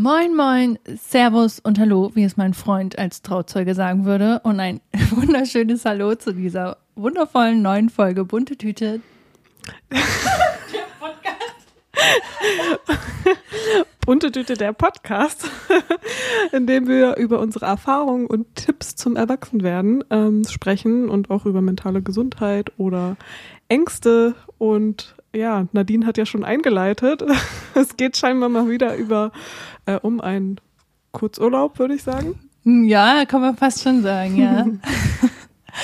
Moin, moin, Servus und Hallo, wie es mein Freund als Trauzeuge sagen würde. Und ein wunderschönes Hallo zu dieser wundervollen neuen Folge Bunte Tüte. Bunte Tüte der Podcast, in dem wir über unsere Erfahrungen und Tipps zum Erwachsenwerden ähm, sprechen und auch über mentale Gesundheit oder Ängste. Und ja, Nadine hat ja schon eingeleitet. Es geht scheinbar mal wieder über äh, um einen Kurzurlaub, würde ich sagen. Ja, kann man fast schon sagen, ja.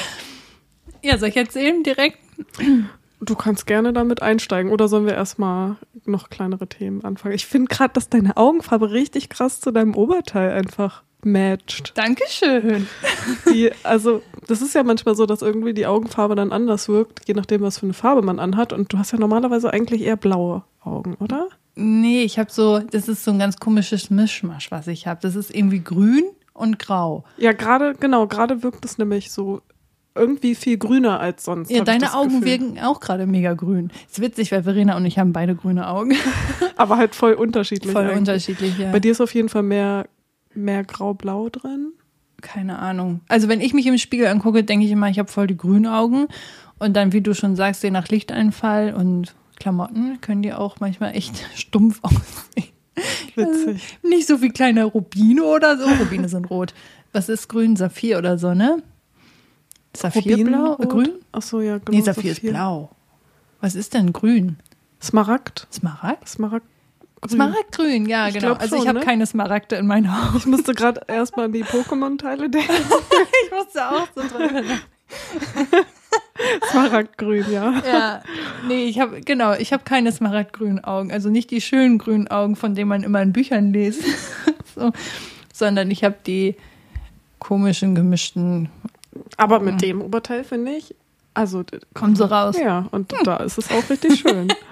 ja, soll ich erzählen direkt? Du kannst gerne damit einsteigen oder sollen wir erstmal noch kleinere Themen anfangen? Ich finde gerade, dass deine Augenfarbe richtig krass zu deinem Oberteil einfach matcht. Dankeschön. Die, also, das ist ja manchmal so, dass irgendwie die Augenfarbe dann anders wirkt, je nachdem, was für eine Farbe man anhat. Und du hast ja normalerweise eigentlich eher blaue Augen, oder? Nee, ich habe so, das ist so ein ganz komisches Mischmasch, was ich habe. Das ist irgendwie grün und grau. Ja, gerade, genau, gerade wirkt es nämlich so irgendwie viel grüner als sonst. Ja, deine Augen Gefühl. wirken auch gerade mega grün. Ist witzig, weil Verena und ich haben beide grüne Augen. Aber halt voll unterschiedlich. Voll eigentlich. unterschiedlich, ja. Bei dir ist auf jeden Fall mehr, mehr grau-blau drin. Keine Ahnung. Also wenn ich mich im Spiegel angucke, denke ich immer, ich habe voll die grünen Augen. Und dann, wie du schon sagst, je nach Lichteinfall und Klamotten können die auch manchmal echt stumpf aussehen. Witzig. Nicht so wie kleine Rubine oder so. Rubine sind rot. Was ist grün? Saphir oder so, ne? Saphirblau? Rubinrot? Grün? Ach so, ja, genau. Nee, Saphir ist blau. Was ist denn grün? Smaragd. Smaragd? Smaragd. Smaragdgrün, ja, Ich genau. also ich habe ne? keine Smaragde in meinen Augen. Ich musste gerade erstmal an die Pokémon-Teile denken. Ich musste auch so drüber Smaragdgrün, ja. Ja, nee, ich habe genau, ich habe keine smaragdgrünen Augen, also nicht die schönen grünen Augen, von denen man immer in Büchern liest, so, sondern ich habe die komischen gemischten, Aber mit dem Oberteil finde ich, also kommen so raus. ja, und da ist es auch richtig schön.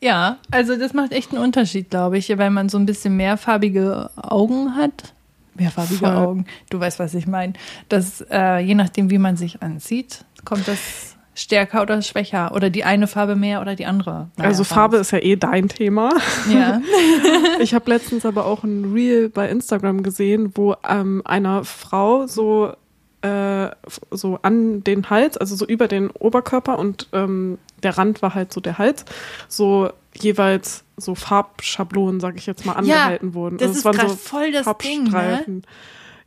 Ja, also das macht echt einen Unterschied, glaube ich, weil man so ein bisschen mehrfarbige Augen hat. Mehrfarbige Voll. Augen, du weißt, was ich meine. Das, äh, je nachdem, wie man sich anzieht, kommt das stärker oder schwächer oder die eine Farbe mehr oder die andere. Naja, also Farbe ist ja eh dein Thema. Ja. Ich habe letztens aber auch ein Reel bei Instagram gesehen, wo ähm, einer Frau so äh, so an den Hals, also so über den Oberkörper und ähm, der Rand war halt so der Hals, so jeweils so Farbschablonen, sag ich jetzt mal, angehalten wurden. das Also es ist waren so voll das Ding, ne? Farbstreifen.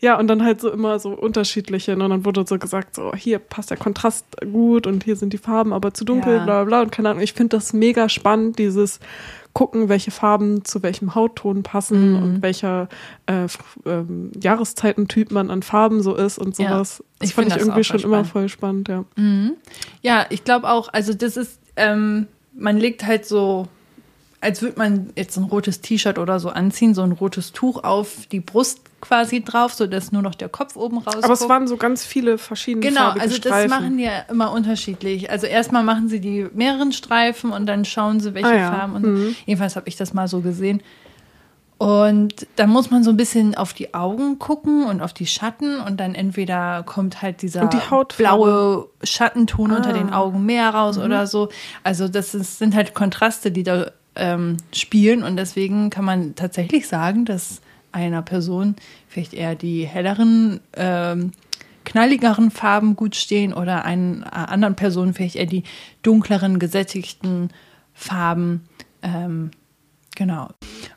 Ja, und dann halt so immer so unterschiedliche. Und dann wurde so gesagt, so hier passt der Kontrast gut und hier sind die Farben aber zu dunkel, Ja. bla bla bla. Und keine Ahnung, ich finde das mega spannend, dieses gucken, welche Farben zu welchem Hautton passen Mhm. und welcher äh, ähm, Jahreszeitentyp man an Farben so ist und Ja, sowas. Das ich fand ich das irgendwie schon immer spannend. voll spannend, ja. Mhm. Ja, ich glaube auch, also das ist, ähm, man legt halt so, als würde man jetzt ein rotes T-Shirt oder so anziehen, so ein rotes Tuch auf die Brust quasi drauf, sodass nur noch der Kopf oben rauskommt. Aber es waren so ganz viele verschiedene Genau, also das Streifen. machen die ja immer unterschiedlich. Also erstmal machen sie die mehreren Streifen und dann schauen sie, welche Ah ja, Farben. Und Jedenfalls habe ich das mal so gesehen. Und dann muss man so ein bisschen auf die Augen gucken und auf die Schatten und dann entweder kommt halt dieser die blaue Schattenton unter Ah. den Augen mehr raus oder so. Also das ist, sind halt Kontraste, die da ähm, spielen und deswegen kann man tatsächlich sagen, dass einer Person vielleicht eher die helleren ähm, knalligeren Farben gut stehen oder einen äh, anderen Personen vielleicht eher die dunkleren, gesättigten Farben. Ähm, genau.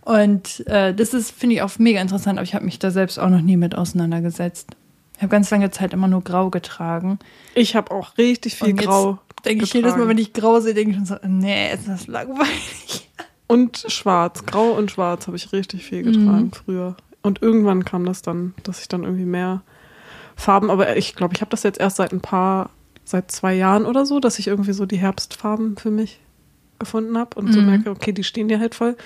Und äh, das ist, finde ich, auch mega interessant, aber ich habe mich da selbst auch noch nie mit auseinandergesetzt. Ich habe ganz lange Zeit immer nur grau getragen. Ich habe auch richtig viel Grau. Denke ich jedes Mal, wenn ich grau sehe, denke ich schon so, nee, ist das langweilig. Und schwarz, grau und schwarz habe ich richtig viel getragen Mhm. früher. Und irgendwann kam das dann, dass ich dann irgendwie mehr Farben, aber ich glaube, ich habe das jetzt erst seit ein paar, seit zwei Jahren oder so, dass ich irgendwie so die Herbstfarben für mich gefunden habe und so Mhm. merke, okay, die stehen dir halt voll.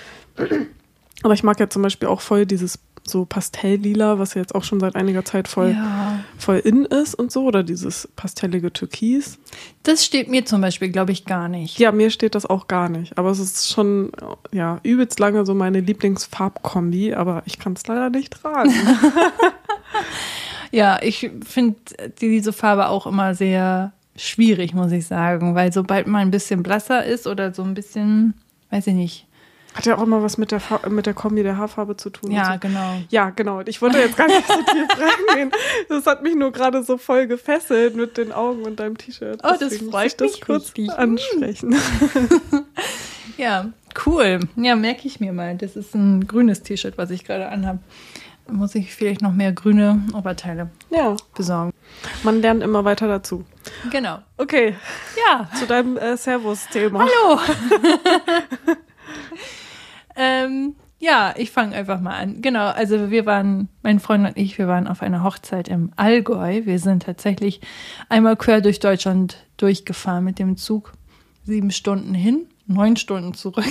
Aber ich mag ja zum Beispiel auch voll dieses so Pastelllila, was ja jetzt auch schon seit einiger Zeit voll, Ja. Voll in ist und so, oder dieses pastellige Türkis. Das steht mir zum Beispiel, glaube ich, gar nicht. Ja, mir steht das auch gar nicht. Aber es ist schon, ja, übelst lange so meine Lieblingsfarbkombi, aber ich kann es leider nicht tragen. Ja, ich finde diese Farbe auch immer sehr schwierig, muss ich sagen, weil sobald man ein bisschen blasser ist oder so ein bisschen, weiß ich nicht, Hat ja auch immer was mit der, Fa mit der Kombi der Haarfarbe zu tun. Ja, so. genau. Ja, genau. Ich wollte jetzt gar nicht so tief reingehen. Das hat mich nur gerade so voll gefesselt mit den Augen und deinem T-Shirt. Oh, das freut muss ich das mich kurz richtig. ansprechen. Ja, cool. Ja, merke ich mir mal. Das ist ein grünes T-Shirt, was ich gerade anhabe. Muss ich vielleicht noch mehr grüne Oberteile Ja, besorgen. man lernt immer weiter dazu. Genau. Okay, Ja, zu deinem äh, Servus-Thema. hallo. ähm, ja, ich fange einfach mal an. Genau, also wir waren, mein Freund und ich, wir waren auf einer Hochzeit im Allgäu. Wir sind tatsächlich einmal quer durch Deutschland durchgefahren mit dem Zug. Sieben Stunden hin, neun Stunden zurück.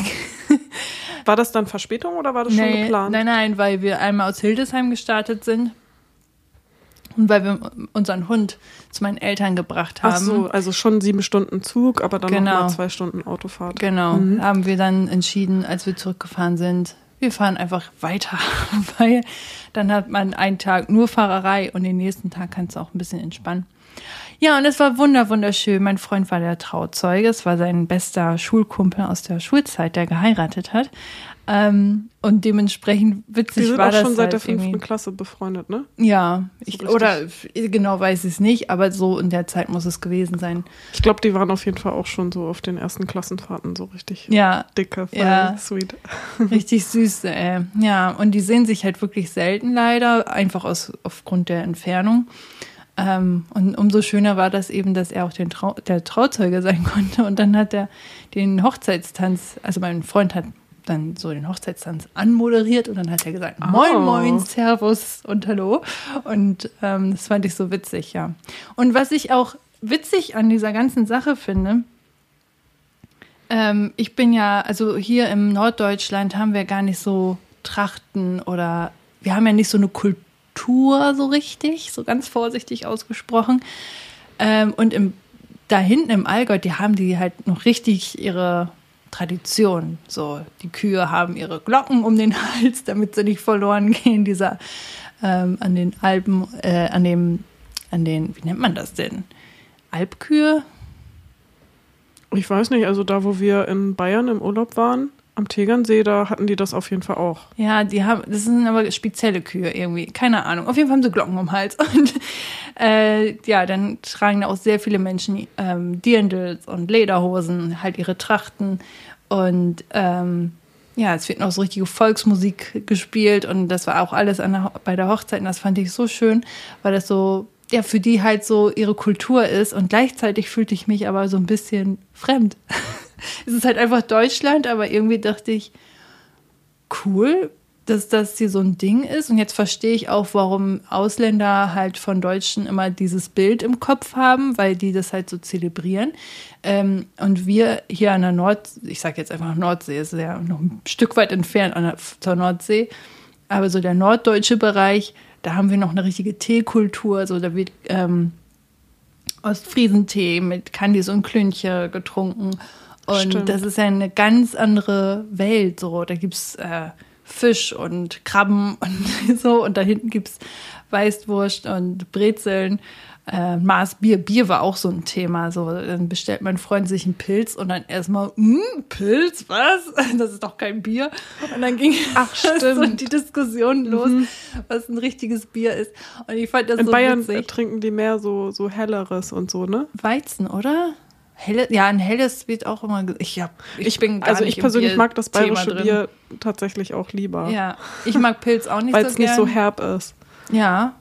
War das dann Verspätung oder war das schon Nee, geplant? Nein, nein, weil wir einmal aus Hildesheim gestartet sind und weil wir unseren Hund zu meinen Eltern gebracht haben. Ach so, also schon sieben Stunden Zug, aber dann Genau. noch mal zwei Stunden Autofahrt. Genau, haben wir dann entschieden, als wir zurückgefahren sind, wir fahren einfach weiter, weil dann hat man einen Tag nur Fahrerei und den nächsten Tag kannst du auch ein bisschen entspannen. Ja, und es war wunder, wunderschön. Mein Freund war der Trauzeuge. Es war sein bester Schulkumpel aus der Schulzeit, der geheiratet hat. Ähm, und dementsprechend witzig Wir sind war auch das schon seit halt der fünften. Klasse befreundet, ne? Ja, ich, richtig. oder genau weiß ich es nicht, aber so in der Zeit muss es gewesen sein. Ich glaube, die waren auf jeden Fall auch schon so auf den ersten Klassenfahrten so richtig Ja, dicke, voll Ja. sweet. richtig süß, ey. Ja, und die sehen sich halt wirklich selten leider, einfach aus, aufgrund der Entfernung. Ähm, und umso schöner war das eben, dass er auch Trau der Trauzeuge sein konnte. Und dann hat er den Hochzeitstanz, also mein Freund hat dann so den Hochzeitstanz anmoderiert und dann hat er gesagt, moin, Oh. moin, servus und hallo. Und ähm, das fand ich so witzig, ja. Und was ich auch witzig an dieser ganzen Sache finde, ähm, ich bin ja, also hier im Norddeutschland haben wir gar nicht so Trachten oder wir haben ja nicht so eine Kultur so richtig, so ganz vorsichtig ausgesprochen. Ähm, und im, da hinten im Allgäu, die haben die halt noch richtig ihre Tradition. So, die Kühe haben ihre Glocken um den Hals, damit sie nicht verloren gehen. Dieser ähm, an den Alpen, äh, an dem, an den, wie nennt man das denn? Alpkühe? Ich weiß nicht, also da, wo wir in Bayern im Urlaub waren, am Tegernsee, da hatten die das auf jeden Fall auch. Ja, die haben, das sind aber spezielle Kühe irgendwie, keine Ahnung. Auf jeden Fall haben sie Glocken um den Hals. Und äh, ja, dann tragen da auch sehr viele Menschen ähm, Dirndls und Lederhosen, halt ihre Trachten. Und ähm, ja, es wird noch so richtige Volksmusik gespielt und das war auch alles der, bei der Hochzeit und das fand ich so schön, weil das so, ja, für die halt so ihre Kultur ist und gleichzeitig fühlte ich mich aber so ein bisschen fremd. es ist halt einfach Deutschland, aber irgendwie dachte ich, cool, dass das hier so ein Ding ist. Und jetzt verstehe ich auch, warum Ausländer halt von Deutschen immer dieses Bild im Kopf haben, weil die das halt so zelebrieren. Ähm, und wir hier an der Nord, ich sage jetzt einfach Nordsee, ist ja noch ein Stück weit entfernt der, zur Nordsee, aber so der norddeutsche Bereich, da haben wir noch eine richtige Teekultur. So, da wird ähm, Ostfriesentee mit Candies und Klünche getrunken. Und Stimmt. das ist ja eine ganz andere Welt. So, da gibt's äh, Fisch und Krabben und so. Und da hinten gibt's Weißwurst und Brezeln. Äh, Maß Bier. Bier war auch so ein Thema. So, dann bestellt mein Freund sich einen Pilz und dann erstmal, hm, Pilz, was? Das ist doch kein Bier. Und dann ging Ach, so die Diskussion los, was ein richtiges Bier ist. Und ich fand das In so Bayern witzig. trinken die mehr so, so helleres und so, ne? Weizen, oder? Helle, ja, ein helles wird auch immer. Ich, hab, ich, bin gar also ich persönlich mag das bayerische. Bier tatsächlich auch lieber. Ja, ich mag Pilz auch nicht Weil so es nicht so herb ist. Ja,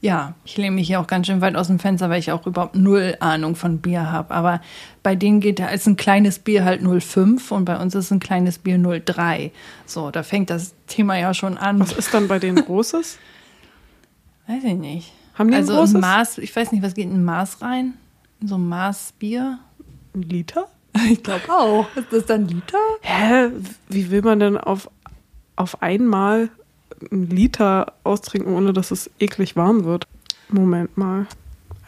ja. Ich lehne mich hier auch ganz schön weit aus dem Fenster, weil ich auch überhaupt null Ahnung von Bier habe. Aber bei denen geht da ist ein kleines Bier halt 0,5 und bei uns ist ein kleines Bier 0,3. So, da fängt das Thema ja schon an. Was ist dann bei denen Großes? Weiß ich nicht. Haben die ein also großes? ein Maß, ich weiß nicht, was geht in ein Maß rein? In so ein Maß Bier? Ein Liter? Ich glaube auch. Ist das dann Liter? Hä? Wie will man denn auf, auf einmal einen Liter austrinken, ohne dass es eklig warm wird? Moment mal.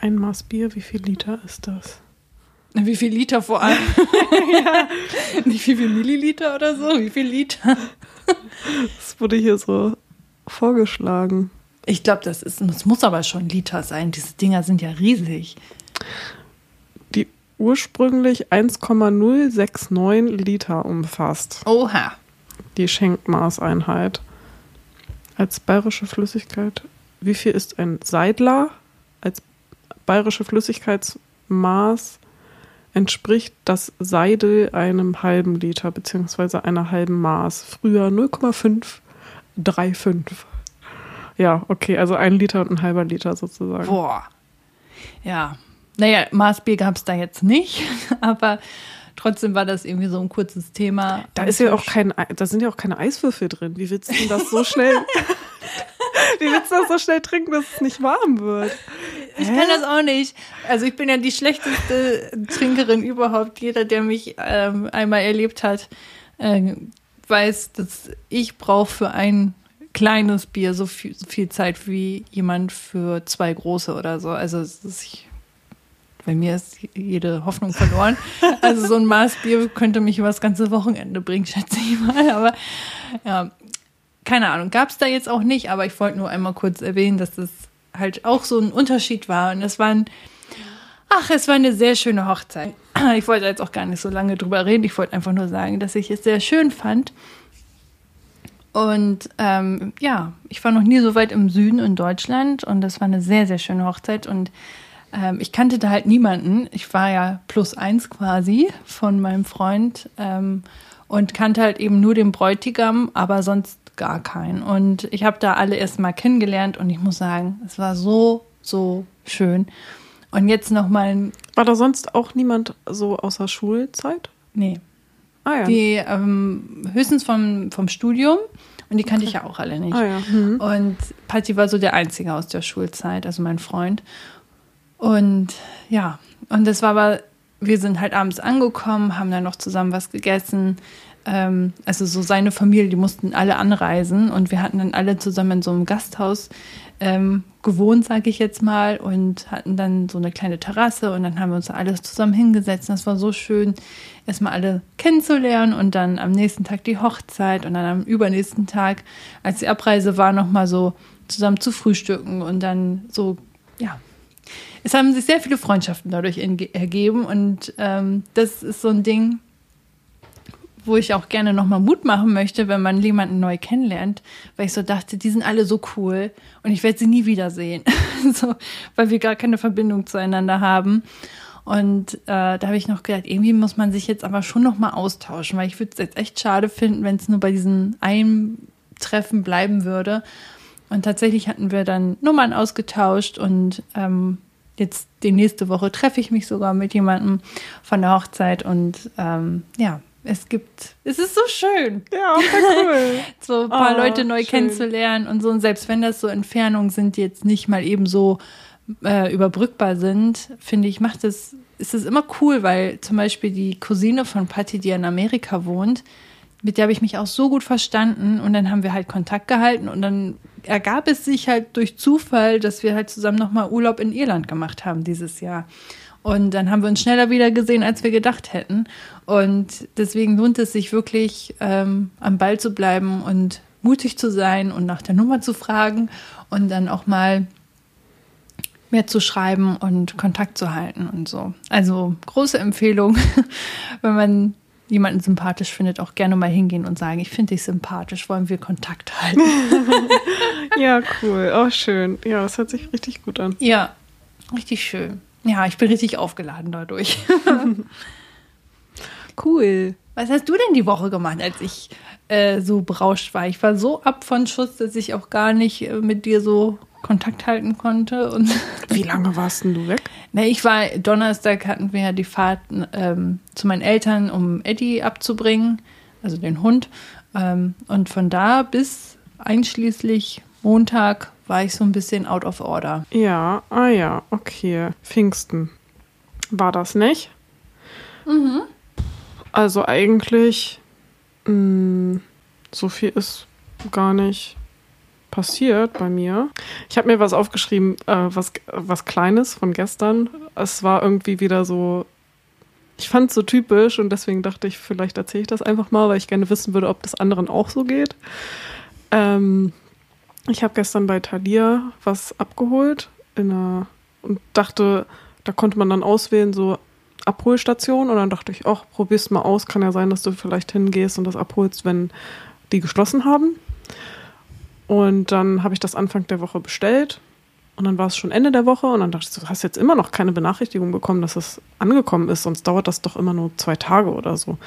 Ein Maß Bier, wie viel Liter ist das? Wie viel Liter vor allem? Nicht wie viel Milliliter oder so? Wie viel Liter? Das wurde hier so vorgeschlagen. Ich glaube, das ist, das muss aber schon Liter sein. Diese Dinger sind ja riesig. Ursprünglich 1,069 Liter umfasst. Oha. die Schenkmaßeinheit. Als bayerische Flüssigkeit, wie viel ist ein Seidler? Als bayerische Flüssigkeitsmaß entspricht das Seidel einem halben Liter beziehungsweise einer halben Maß. Früher 0,535. Ja, okay, also ein Liter und ein halber Liter sozusagen. Boah. Ja. Naja, Maßbier gab es da jetzt nicht, aber trotzdem war das irgendwie so ein kurzes Thema. Da ist ja auch kein, da sind ja auch keine Eiswürfel drin. Wie willst du denn das so schnell, wie willst du das so schnell trinken, dass es nicht warm wird? Ich kann das auch nicht. Also ich bin ja die schlechteste Trinkerin überhaupt. Jeder, der mich ähm, einmal erlebt hat, äh, weiß, dass ich brauche für ein kleines Bier so viel, so viel Zeit wie jemand für zwei große oder so. Also ich, bei mir ist jede Hoffnung verloren. Also so ein Maß Bier könnte mich über das ganze Wochenende bringen, schätze ich mal. Aber ja, keine Ahnung, gab es da jetzt auch nicht. Aber ich wollte nur einmal kurz erwähnen, dass das halt auch so ein Unterschied war. Und es waren, ach, es war eine sehr schöne Hochzeit. Ich wollte jetzt auch gar nicht so lange drüber reden. Ich wollte einfach nur sagen, dass ich es sehr schön fand. Und ähm, ja, ich war noch nie so weit im Süden in Deutschland und das war eine sehr, sehr schöne Hochzeit. Und ähm, ich kannte da halt niemanden. Ich war ja plus eins quasi von meinem Freund ähm, und kannte halt eben nur den Bräutigam, aber sonst gar keinen. Und ich habe da alle erst mal kennengelernt und ich muss sagen, es war so, so schön. Und jetzt noch mal. War da sonst auch niemand so außer Schulzeit? Nee. Ah, ja. Die ähm, höchstens vom, vom Studium. Und die kannte okay. ich ja auch alle nicht. Ah, ja. mhm. Und Patti war so der Einzige aus der Schulzeit, also mein Freund. Und ja, und das war aber, wir sind halt abends angekommen, haben dann noch zusammen was gegessen ähm, also so seine Familie, die mussten alle anreisen und wir hatten dann alle zusammen in so einem Gasthaus ähm, gewohnt, sage ich jetzt mal, und hatten dann so eine kleine Terrasse und dann haben wir uns alles zusammen hingesetzt. Und das war so schön, erstmal alle kennenzulernen und dann am nächsten Tag die Hochzeit und dann am übernächsten Tag, als die Abreise war, nochmal so zusammen zu frühstücken und dann so, ja. Es haben sich sehr viele Freundschaften dadurch ergeben und ähm, das ist so ein Ding, wo ich auch gerne nochmal Mut machen möchte, wenn man jemanden neu kennenlernt, weil ich so dachte, die sind alle so cool und ich werde sie nie wiedersehen, so, weil wir gar keine Verbindung zueinander haben. Und äh, da habe ich noch gedacht, irgendwie muss man sich jetzt aber schon nochmal austauschen, weil ich würde es jetzt echt schade finden, wenn es nur bei diesen einen Treffen bleiben würde. Und tatsächlich hatten wir dann Nummern ausgetauscht und ähm, jetzt die nächste Woche treffe ich mich sogar mit jemandem von der Hochzeit und ähm, ja, es gibt, es ist so schön. Ja, cool. so ein paar oh, Leute neu schön. kennenzulernen und so. Und selbst wenn das so Entfernungen sind, die jetzt nicht mal eben so äh, überbrückbar sind, finde ich, macht es, ist es immer cool, weil zum Beispiel die Cousine von Patty, die in Amerika wohnt, mit der habe ich mich auch so gut verstanden und dann haben wir halt Kontakt gehalten und dann ergab es sich halt durch Zufall, dass wir halt zusammen nochmal Urlaub in Irland gemacht haben dieses Jahr. Und dann haben wir uns schneller wieder gesehen, als wir gedacht hätten. Und deswegen lohnt es sich wirklich, ähm, am Ball zu bleiben und mutig zu sein und nach der Nummer zu fragen und dann auch mal mehr zu schreiben und Kontakt zu halten und so. Also große Empfehlung, wenn man jemanden sympathisch findet, auch gerne mal hingehen und sagen, ich finde dich sympathisch, wollen wir Kontakt halten. ja, cool. Oh, schön. Ja, das hört sich richtig gut an. Ja, richtig schön. Ja, ich bin richtig aufgeladen dadurch. cool. Was hast du denn die Woche gemacht, als ich äh, so berauscht war? Ich war so ab von Schuss, dass ich auch gar nicht äh, mit dir so Kontakt halten konnte. Und Wie lange warst denn du weg? Na, ich war, Donnerstag hatten wir ja die Fahrt ähm, zu meinen Eltern, um Eddie abzubringen, also den Hund. Ähm, und von da bis einschließlich Montag war ich so ein bisschen out of order. Ja, ah ja, okay. Pfingsten. War das nicht? Mhm. Also eigentlich, mh, mm, so viel ist gar nicht passiert bei mir. Ich habe mir was aufgeschrieben, äh, was, was Kleines von gestern. Es war irgendwie wieder so, ich fand es so typisch und deswegen dachte ich, vielleicht erzähle ich das einfach mal, weil ich gerne wissen würde, ob das anderen auch so geht. Ähm, ich habe gestern bei Thalia was abgeholt in einer, und dachte, da konnte man dann auswählen, so Abholstation. Und dann dachte ich, ach, probier's mal aus. Kann ja sein, dass du vielleicht hingehst und das abholst, wenn die geschlossen haben. Und dann habe ich das Anfang der Woche bestellt. Und dann war es schon Ende der Woche. Und dann dachte ich, du hast jetzt immer noch keine Benachrichtigung bekommen, dass es angekommen ist, sonst dauert das doch immer nur zwei Tage oder so.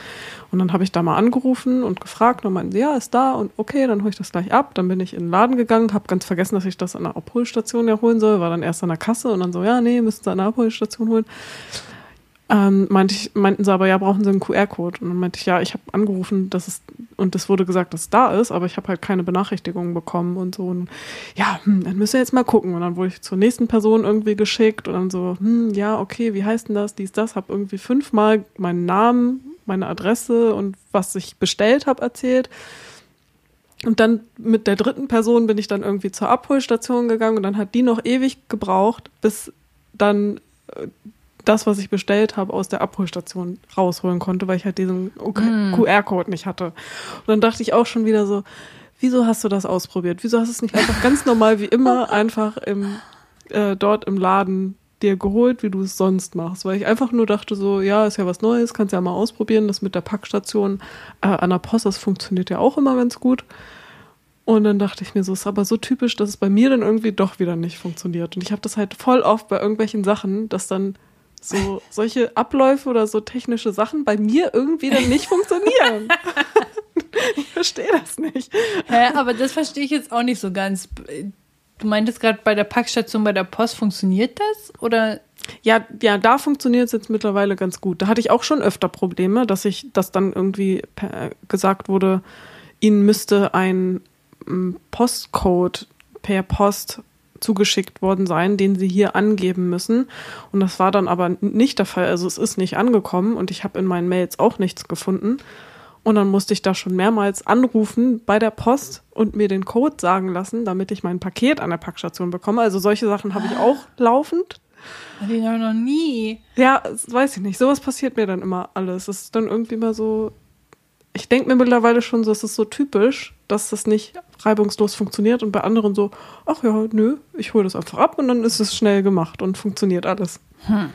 Und dann habe ich da mal angerufen und gefragt und meinten, ja, ist da. Und okay, dann hole ich das gleich ab. Dann bin ich in den Laden gegangen, habe ganz vergessen, dass ich das an der Abholstation ja holen soll, war dann erst an der Kasse und dann so, ja, nee, müsst ihr an der Abholstation holen ähm, meinte ich, meinten sie aber, ja, brauchen sie einen QR-Code. Und dann meinte ich, ja, ich habe angerufen, dass es, und es wurde gesagt, dass es da ist, aber ich habe halt keine Benachrichtigungen bekommen und so. Und ja, hm, dann müsst ihr jetzt mal gucken. Und dann wurde ich zur nächsten Person irgendwie geschickt und dann so, hm, ja, okay, wie heißt denn das, dies, das, habe irgendwie fünfmal meinen Namen, meine Adresse und was ich bestellt habe erzählt. Und dann mit der dritten Person bin ich dann irgendwie zur Abholstation gegangen und dann hat die noch ewig gebraucht, bis dann äh, das, was ich bestellt habe, aus der Abholstation rausholen konnte, weil ich halt diesen mm. QR-Code nicht hatte. Und dann dachte ich auch schon wieder so, wieso hast du das ausprobiert? Wieso hast du es nicht einfach ganz normal wie immer einfach im, äh, dort im Laden dir geholt, wie du es sonst machst? Weil ich einfach nur dachte so, ja, ist ja was Neues, kannst ja mal ausprobieren. Das mit der Packstation äh, an der Post, das funktioniert ja auch immer ganz gut. Und dann dachte ich mir so, ist aber so typisch, dass es bei mir dann irgendwie doch wieder nicht funktioniert. Und ich habe das halt voll oft bei irgendwelchen Sachen, dass dann so solche Abläufe oder so technische Sachen bei mir irgendwie dann nicht funktionieren. ich verstehe das nicht. Hä, aber das verstehe ich jetzt auch nicht so ganz. Du meintest gerade bei der Packstation bei der Post, funktioniert das? Oder? Ja, ja, da funktioniert es jetzt mittlerweile ganz gut. Da hatte ich auch schon öfter Probleme, dass ich, dass dann irgendwie gesagt wurde, ihnen müsste ein Postcode per Post zugeschickt worden sein, den sie hier angeben müssen. Und das war dann aber nicht der Fall. Also es ist nicht angekommen und ich habe in meinen Mails auch nichts gefunden. Und dann musste ich da schon mehrmals anrufen bei der Post und mir den Code sagen lassen, damit ich mein Paket an der Packstation bekomme. Also solche Sachen habe ich auch laufend. Hatte ich noch nie. Ja, weiß ich nicht. Sowas passiert mir dann immer alles. Es ist dann irgendwie mal so, ich denke mir mittlerweile schon so, es ist so typisch, dass das nicht reibungslos funktioniert und bei anderen so, ach ja, nö, ich hole das einfach ab und dann ist es schnell gemacht und funktioniert alles. Hm.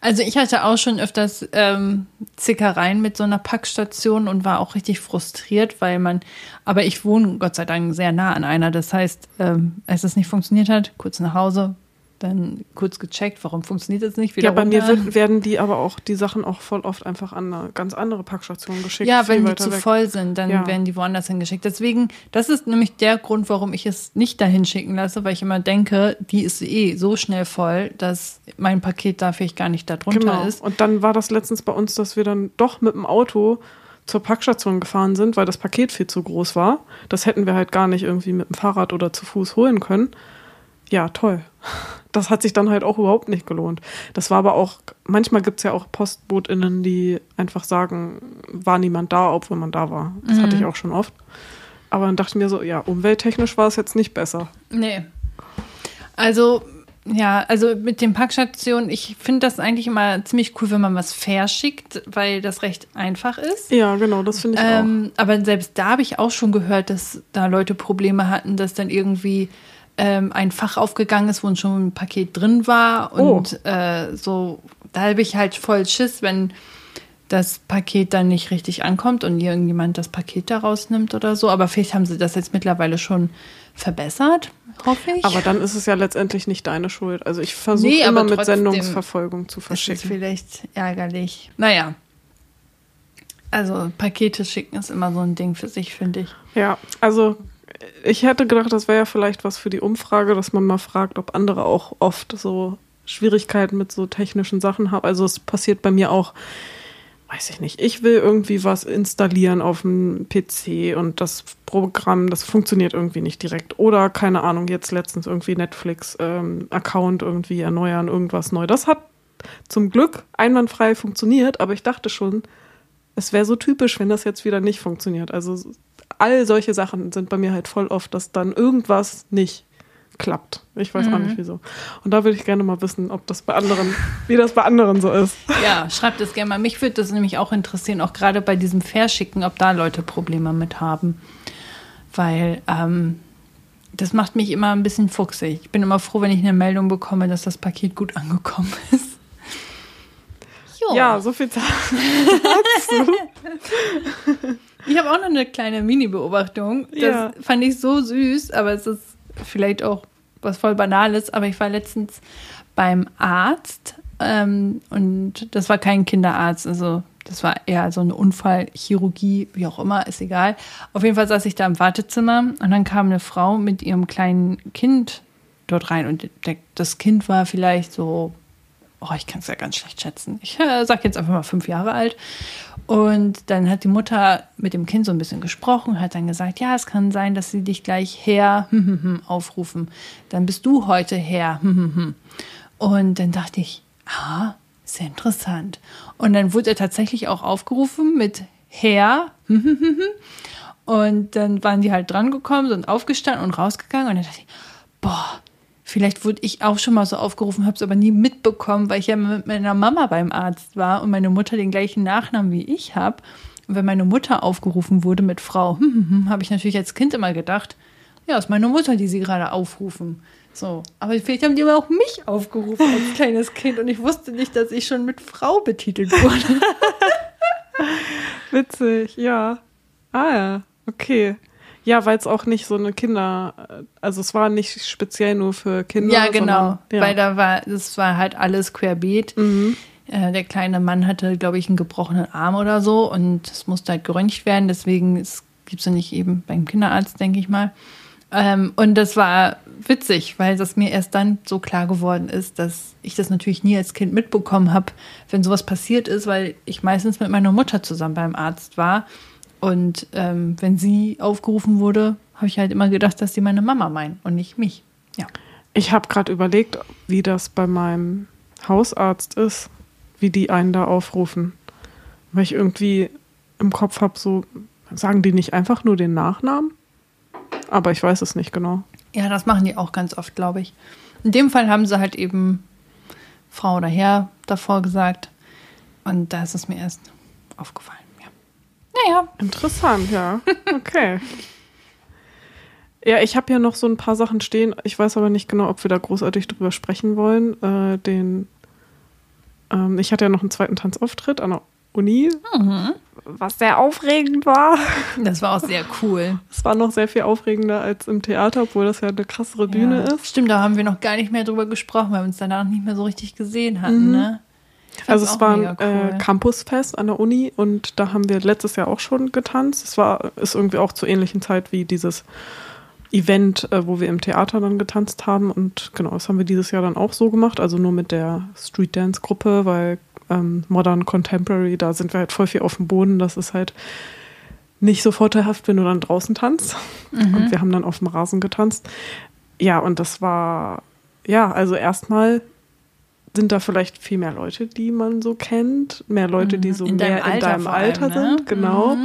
Also ich hatte auch schon öfters ähm, Zickereien mit so einer Packstation und war auch richtig frustriert, weil man, aber ich wohne Gott sei Dank sehr nah an einer. Das heißt, ähm, als es nicht funktioniert hat, kurz nach Hause, dann kurz gecheckt, warum funktioniert das nicht wieder. Ja, bei runter. mir wird, werden die aber auch, die Sachen auch voll oft einfach an eine ganz andere Packstation geschickt. Ja, wenn die zu weg. voll sind, dann ja. werden die woanders hingeschickt. Deswegen, das ist nämlich der Grund, warum ich es nicht dahin schicken lasse, weil ich immer denke, die ist eh so schnell voll, dass mein Paket da vielleicht gar nicht da drunter genau. ist. Und dann war das letztens bei uns, dass wir dann doch mit dem Auto zur Packstation gefahren sind, weil das Paket viel zu groß war. Das hätten wir halt gar nicht irgendwie mit dem Fahrrad oder zu Fuß holen können. Ja, toll das hat sich dann halt auch überhaupt nicht gelohnt. Das war aber auch, manchmal gibt es ja auch PostbotInnen, die einfach sagen, war niemand da, obwohl man da war. Das mhm. hatte ich auch schon oft. Aber dann dachte ich mir so, ja, umwelttechnisch war es jetzt nicht besser. Nee. Also, ja, also mit den Packstationen, ich finde das eigentlich immer ziemlich cool, wenn man was verschickt, weil das recht einfach ist. Ja, genau, das finde ich ähm, auch. Aber selbst da habe ich auch schon gehört, dass da Leute Probleme hatten, dass dann irgendwie ähm, ein Fach aufgegangen ist, wo schon ein Paket drin war. Und oh. äh, so, da habe ich halt voll Schiss, wenn das Paket dann nicht richtig ankommt und irgendjemand das Paket da rausnimmt oder so. Aber vielleicht haben sie das jetzt mittlerweile schon verbessert, hoffe ich. Aber dann ist es ja letztendlich nicht deine Schuld. Also ich versuche nee, immer mit Sendungsverfolgung zu verschicken. Das ist vielleicht ärgerlich. Naja. Also Pakete schicken ist immer so ein Ding für sich, finde ich. Ja, also ich hätte gedacht, das wäre ja vielleicht was für die Umfrage, dass man mal fragt, ob andere auch oft so Schwierigkeiten mit so technischen Sachen haben. Also es passiert bei mir auch, weiß ich nicht, ich will irgendwie was installieren auf dem PC und das Programm, das funktioniert irgendwie nicht direkt. Oder keine Ahnung, jetzt letztens irgendwie Netflix-Account ähm, irgendwie erneuern, irgendwas neu. Das hat zum Glück einwandfrei funktioniert, aber ich dachte schon, es wäre so typisch, wenn das jetzt wieder nicht funktioniert. Also all solche Sachen sind bei mir halt voll oft, dass dann irgendwas nicht klappt. Ich weiß mhm. auch nicht wieso. Und da würde ich gerne mal wissen, ob das bei anderen, wie das bei anderen so ist. Ja, schreibt es gerne mal. Mich würde das nämlich auch interessieren, auch gerade bei diesem Verschicken, ob da Leute Probleme mit haben. Weil ähm, das macht mich immer ein bisschen fuchsig. Ich bin immer froh, wenn ich eine Meldung bekomme, dass das Paket gut angekommen ist. Jo. Ja, so viel dazu. ich habe auch noch eine kleine Mini-Beobachtung. Das Ja. fand ich so süß, aber es ist vielleicht auch was voll Banales. Aber ich war letztens beim Arzt ähm, und das war kein Kinderarzt, also das war eher so eine Unfallchirurgie, wie auch immer, ist egal. Auf jeden Fall saß ich da im Wartezimmer und dann kam eine Frau mit ihrem kleinen Kind dort rein und das Kind war vielleicht so, oh, ich kann es ja ganz schlecht schätzen. Ich äh, sag jetzt einfach mal fünf Jahre alt. Und dann hat die Mutter mit dem Kind so ein bisschen gesprochen, hat dann gesagt, ja, es kann sein, dass sie dich gleich Herr aufrufen. Dann bist du heute Herr. Und dann dachte ich, ah, sehr interessant. Und dann wurde er tatsächlich auch aufgerufen mit Herr. Und dann waren die halt dran gekommen, sind aufgestanden und rausgegangen. Und dann dachte ich, boah, vielleicht wurde ich auch schon mal so aufgerufen, habe es aber nie mitbekommen, weil ich ja mit meiner Mama beim Arzt war und meine Mutter den gleichen Nachnamen wie ich habe. Und wenn meine Mutter aufgerufen wurde mit Frau, habe ich natürlich als Kind immer gedacht, ja, ist meine Mutter, die sie gerade aufrufen. So, aber vielleicht haben die aber auch mich aufgerufen als kleines Kind und ich wusste nicht, dass ich schon mit Frau betitelt wurde. Witzig, ja. Ah ja, okay. Ja, weil es auch nicht so eine Kinder, also es war nicht speziell nur für Kinder. Ja, genau. Sondern, ja. Weil da war, das war halt alles querbeet. Mhm. Äh, der kleine Mann hatte, glaube ich, einen gebrochenen Arm oder so und es musste halt geröntgt werden. Deswegen gibt es ja nicht eben beim Kinderarzt, denke ich mal. Ähm, und das war witzig, weil das mir erst dann so klar geworden ist, dass ich das natürlich nie als Kind mitbekommen habe, wenn sowas passiert ist, weil ich meistens mit meiner Mutter zusammen beim Arzt war. Und ähm, wenn sie aufgerufen wurde, habe ich halt immer gedacht, dass sie meine Mama meinen und nicht mich. Ja. Ich habe gerade überlegt, wie das bei meinem Hausarzt ist, wie die einen da aufrufen. Weil ich irgendwie im Kopf habe, so, sagen die nicht einfach nur den Nachnamen? Aber ich weiß es nicht genau. Ja, das machen die auch ganz oft, glaube ich. In dem Fall haben sie halt eben Frau oder Herr davor gesagt. Und da ist es mir erst aufgefallen. Ja. Naja. Interessant, ja. Okay. ja, ich habe ja noch so ein paar Sachen stehen. Ich weiß aber nicht genau, ob wir da großartig drüber sprechen wollen. Äh, den, ähm, ich hatte ja noch einen zweiten Tanzauftritt an der Uni, was sehr aufregend war. Das war auch sehr cool. Es war noch sehr viel aufregender als im Theater, obwohl das ja eine krassere Bühne ja. ist. Stimmt, da haben wir noch gar nicht mehr drüber gesprochen, weil wir uns danach nicht mehr so richtig gesehen hatten, Mhm. ne? Also es war ein äh, Campusfest an der Uni und da haben wir letztes Jahr auch schon getanzt. Es war ist irgendwie auch zur ähnlichen Zeit wie dieses Event, äh, wo wir im Theater dann getanzt haben und genau, das haben wir dieses Jahr dann auch so gemacht, also nur mit der Street Dance Gruppe, weil ähm, Modern Contemporary, da sind wir halt voll viel auf dem Boden, das ist halt nicht so vorteilhaft, wenn du dann draußen tanzt. Und wir haben dann auf dem Rasen getanzt. Ja, und das war, ja, also erstmal sind da vielleicht viel mehr Leute, die man so kennt, mehr Leute, die so In deinem mehr in Alter deinem vor allem, Alter ne? sind, genau.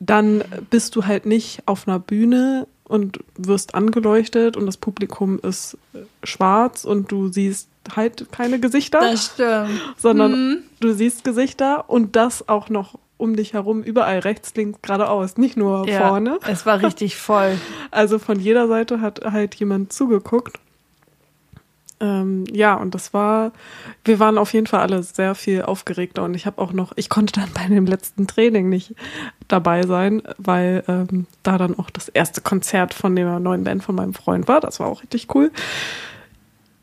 Dann bist du halt nicht auf einer Bühne und wirst angeleuchtet und das Publikum ist schwarz und du siehst halt keine Gesichter, Das stimmt. sondern du siehst Gesichter und das auch noch um dich herum, überall rechts, links, geradeaus, nicht nur Ja, vorne. Es war richtig voll. Also von jeder Seite hat halt jemand zugeguckt. Ähm, ja, und das war, wir waren auf jeden Fall alle sehr viel aufgeregter und ich habe auch noch, ich konnte dann bei dem letzten Training nicht dabei sein, weil ähm, da dann auch das erste Konzert von der neuen Band von meinem Freund war. Das war auch richtig cool.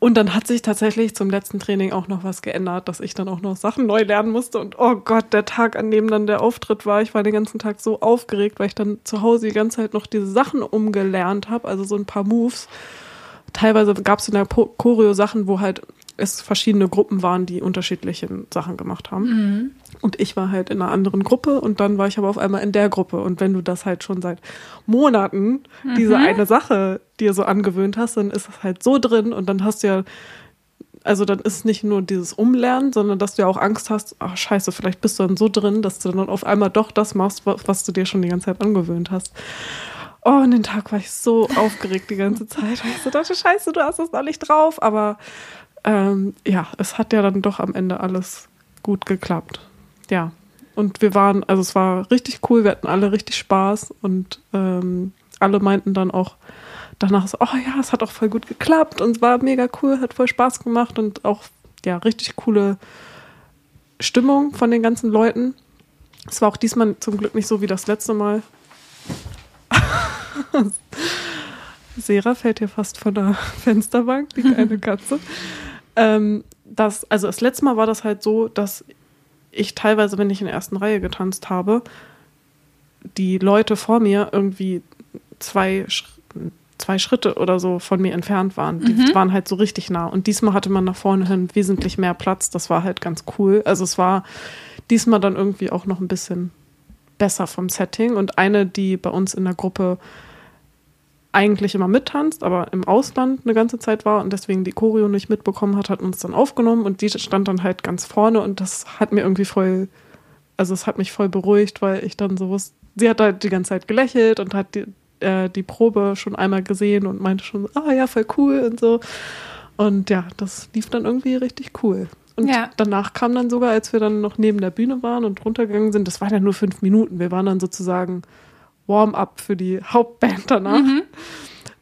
Und dann hat sich tatsächlich zum letzten Training auch noch was geändert, dass ich dann auch noch Sachen neu lernen musste. Und oh Gott, der Tag, an dem dann der Auftritt war, ich war den ganzen Tag so aufgeregt, weil ich dann zu Hause die ganze Zeit noch diese Sachen umgelernt habe, also so ein paar Moves. Teilweise gab es in der Choreo Sachen, wo halt es verschiedene Gruppen waren, die unterschiedliche Sachen gemacht haben. Und ich war halt in einer anderen Gruppe und dann war ich aber auf einmal in der Gruppe. Und wenn du das halt schon seit Monaten diese eine Sache dir so angewöhnt hast, dann ist es halt so drin und dann hast du ja, also dann ist nicht nur dieses Umlernen, sondern dass du ja auch Angst hast, ach scheiße, vielleicht bist du dann so drin, dass du dann auf einmal doch das machst, wa- was du dir schon die ganze Zeit angewöhnt hast. Oh, an den Tag war ich so aufgeregt die ganze Zeit. Ich so dachte, scheiße, du hast das noch nicht drauf. Aber ähm, ja, es hat ja dann doch am Ende alles gut geklappt. Ja. Und wir waren, also es war richtig cool, wir hatten alle richtig Spaß und ähm, alle meinten dann auch danach so, oh ja, es hat auch voll gut geklappt und es war mega cool, hat voll Spaß gemacht und auch ja, richtig coole Stimmung von den ganzen Leuten. Es war auch diesmal zum Glück nicht so wie das letzte Mal. Sera fällt hier fast von der Fensterbank, die kleine Katze. ähm, das, also das letzte Mal war das halt so, dass ich teilweise, wenn ich in der ersten Reihe getanzt habe, die Leute vor mir irgendwie zwei, zwei Schritte oder so von mir entfernt waren. Die mhm. waren halt so richtig nah. Und diesmal hatte man nach vorne hin wesentlich mehr Platz. Das war halt ganz cool. Also es war diesmal dann irgendwie auch noch ein bisschen besser vom Setting. Und eine, die bei uns in der Gruppe eigentlich immer mittanzt, aber im Ausland eine ganze Zeit war und deswegen die Choreo nicht mitbekommen hat, hat uns dann aufgenommen und die stand dann halt ganz vorne und das hat mir irgendwie voll, also es hat mich voll beruhigt, weil ich dann so wusste, sie hat halt die ganze Zeit gelächelt und hat die, äh, die Probe schon einmal gesehen und meinte schon, ah ja, voll cool und so. Und ja, das lief dann irgendwie richtig cool. Und ja. danach kam dann sogar, als wir dann noch neben der Bühne waren und runtergegangen sind, das waren ja nur fünf Minuten. Wir waren dann sozusagen Warm-up für die Hauptband danach. Mhm.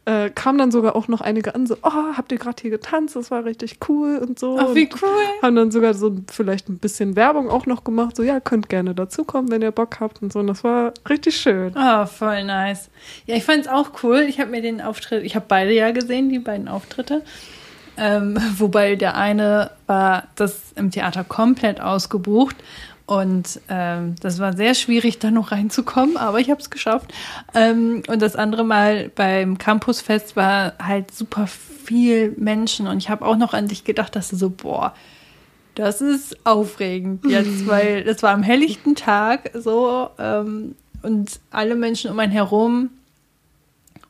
Äh, kam dann sogar auch noch einige an, so, oh, habt ihr gerade hier getanzt, das war richtig cool und so. Ach, wie cool. Und haben dann sogar so vielleicht ein bisschen Werbung auch noch gemacht, so, ja, könnt gerne dazukommen, wenn ihr Bock habt und so. Und das war richtig schön. Oh, voll nice. Ja, ich fand es auch cool. Ich habe mir den Auftritt, ich habe beide ja gesehen, die beiden Auftritte. Ähm, wobei der eine war das im Theater komplett ausgebucht und ähm, das war sehr schwierig, da noch reinzukommen, aber ich habe es geschafft. Ähm, und das andere Mal beim Campusfest war halt super viel Menschen. Und ich habe auch noch an dich gedacht, dass du so, boah, das ist aufregend jetzt, weil das war am helllichten Tag so ähm, und alle Menschen um einen herum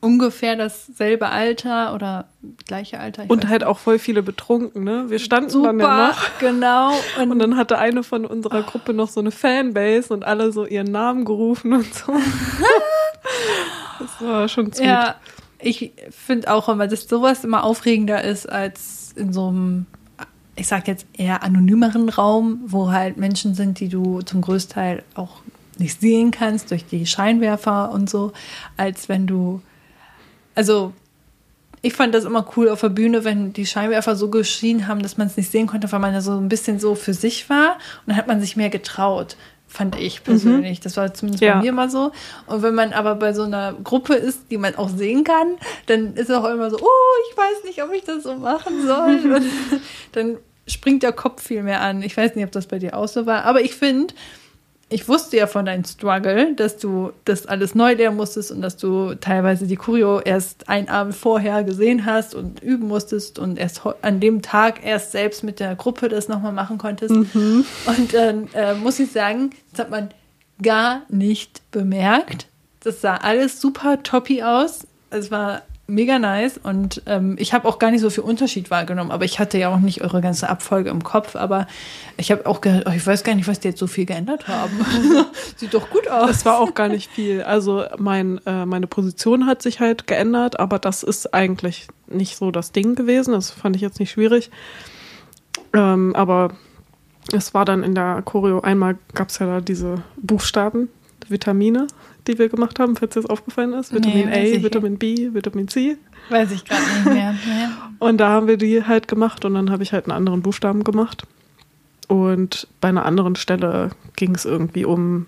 ungefähr dasselbe Alter oder gleiche Alter. Und halt auch voll viele betrunken, ne? Wir standen Super, dann ja noch. genau. Und, und, dann hatte eine von unserer Gruppe noch so eine Fanbase und alle so ihren Namen gerufen und so. das war schon sweet. Ja, ich finde auch immer, dass sowas immer aufregender ist als in so einem ich sag jetzt eher anonymeren Raum, wo halt Menschen sind, die du zum Größteil auch nicht sehen kannst durch die Scheinwerfer und so, als wenn du also ich fand das immer cool auf der Bühne, wenn die Scheinwerfer so geschienen haben, dass man es nicht sehen konnte, weil man ja so ein bisschen so für sich war. Und dann hat man sich mehr getraut, fand ich persönlich. Mhm. Das war zumindest ja. bei mir mal so. Und wenn man aber bei so einer Gruppe ist, die man auch sehen kann, dann ist es auch immer so, oh, ich weiß nicht, ob ich das so machen soll. Und dann springt der Kopf viel mehr an. Ich weiß nicht, ob das bei dir auch so war. Aber ich finde, ich wusste ja von deinem Struggle, dass du das alles neu lernen musstest und dass du teilweise die Choreo erst einen Abend vorher gesehen hast und üben musstest und erst an dem Tag erst selbst mit der Gruppe das nochmal machen konntest. Mhm. Und dann äh, muss ich sagen, das hat man gar nicht bemerkt. Das sah alles super toppy aus. Es war mega nice und ähm, ich habe auch gar nicht so viel Unterschied wahrgenommen, aber ich hatte ja auch nicht eure ganze Abfolge im Kopf, aber ich habe auch gehört, oh, ich weiß gar nicht, was die jetzt so viel geändert haben. Sieht doch gut aus. Es war auch gar nicht viel. Also mein, äh, meine Position hat sich halt geändert, aber das ist eigentlich nicht so das Ding gewesen. Das fand ich jetzt nicht schwierig. Ähm, aber es war dann in der Choreo, einmal gab es ja da diese Buchstaben, Vitamine die wir gemacht haben, falls dir das aufgefallen ist. Vitamin nee, A, Vitamin B, Vitamin C. Weiß ich gerade nicht mehr. Und da haben wir die halt gemacht und dann habe ich halt einen anderen Buchstaben gemacht. Und bei einer anderen Stelle ging es irgendwie um,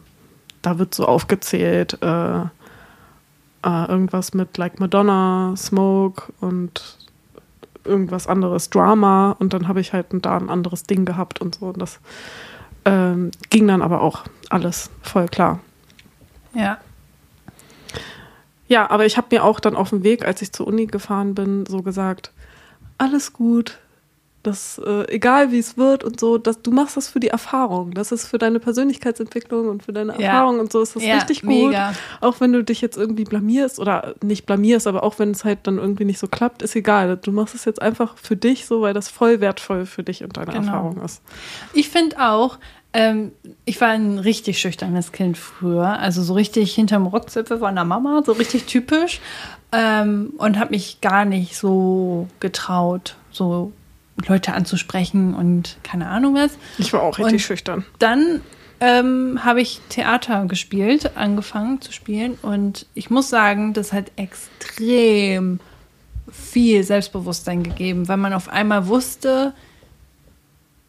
da wird so aufgezählt, äh, äh, irgendwas mit like Madonna, Smoke und irgendwas anderes, Drama. Und dann habe ich halt da ein anderes Ding gehabt und so. Und das ähm, ging dann aber auch alles voll klar. Ja. Ja, aber ich habe mir auch dann auf dem Weg, als ich zur Uni gefahren bin, so gesagt, alles gut, das, äh, egal wie es wird und so, dass du machst das für die Erfahrung. Das ist für deine Persönlichkeitsentwicklung und für deine ja. Erfahrung und so ist das ja, richtig gut. Mega. Auch wenn du dich jetzt irgendwie blamierst oder nicht blamierst, aber auch wenn es halt dann irgendwie nicht so klappt, ist egal. Du machst es jetzt einfach für dich so, weil das voll wertvoll für dich und deine genau. Erfahrung ist. Ich finde auch, ähm, ich war ein richtig schüchternes Kind früher, also so richtig hinterm Rockzipfel von der Mama, so richtig typisch ähm, und habe mich gar nicht so getraut, so Leute anzusprechen und keine Ahnung was. Ich war auch richtig und schüchtern. Dann ähm, habe ich Theater gespielt, angefangen zu spielen und ich muss sagen, das hat extrem viel Selbstbewusstsein gegeben, weil man auf einmal wusste,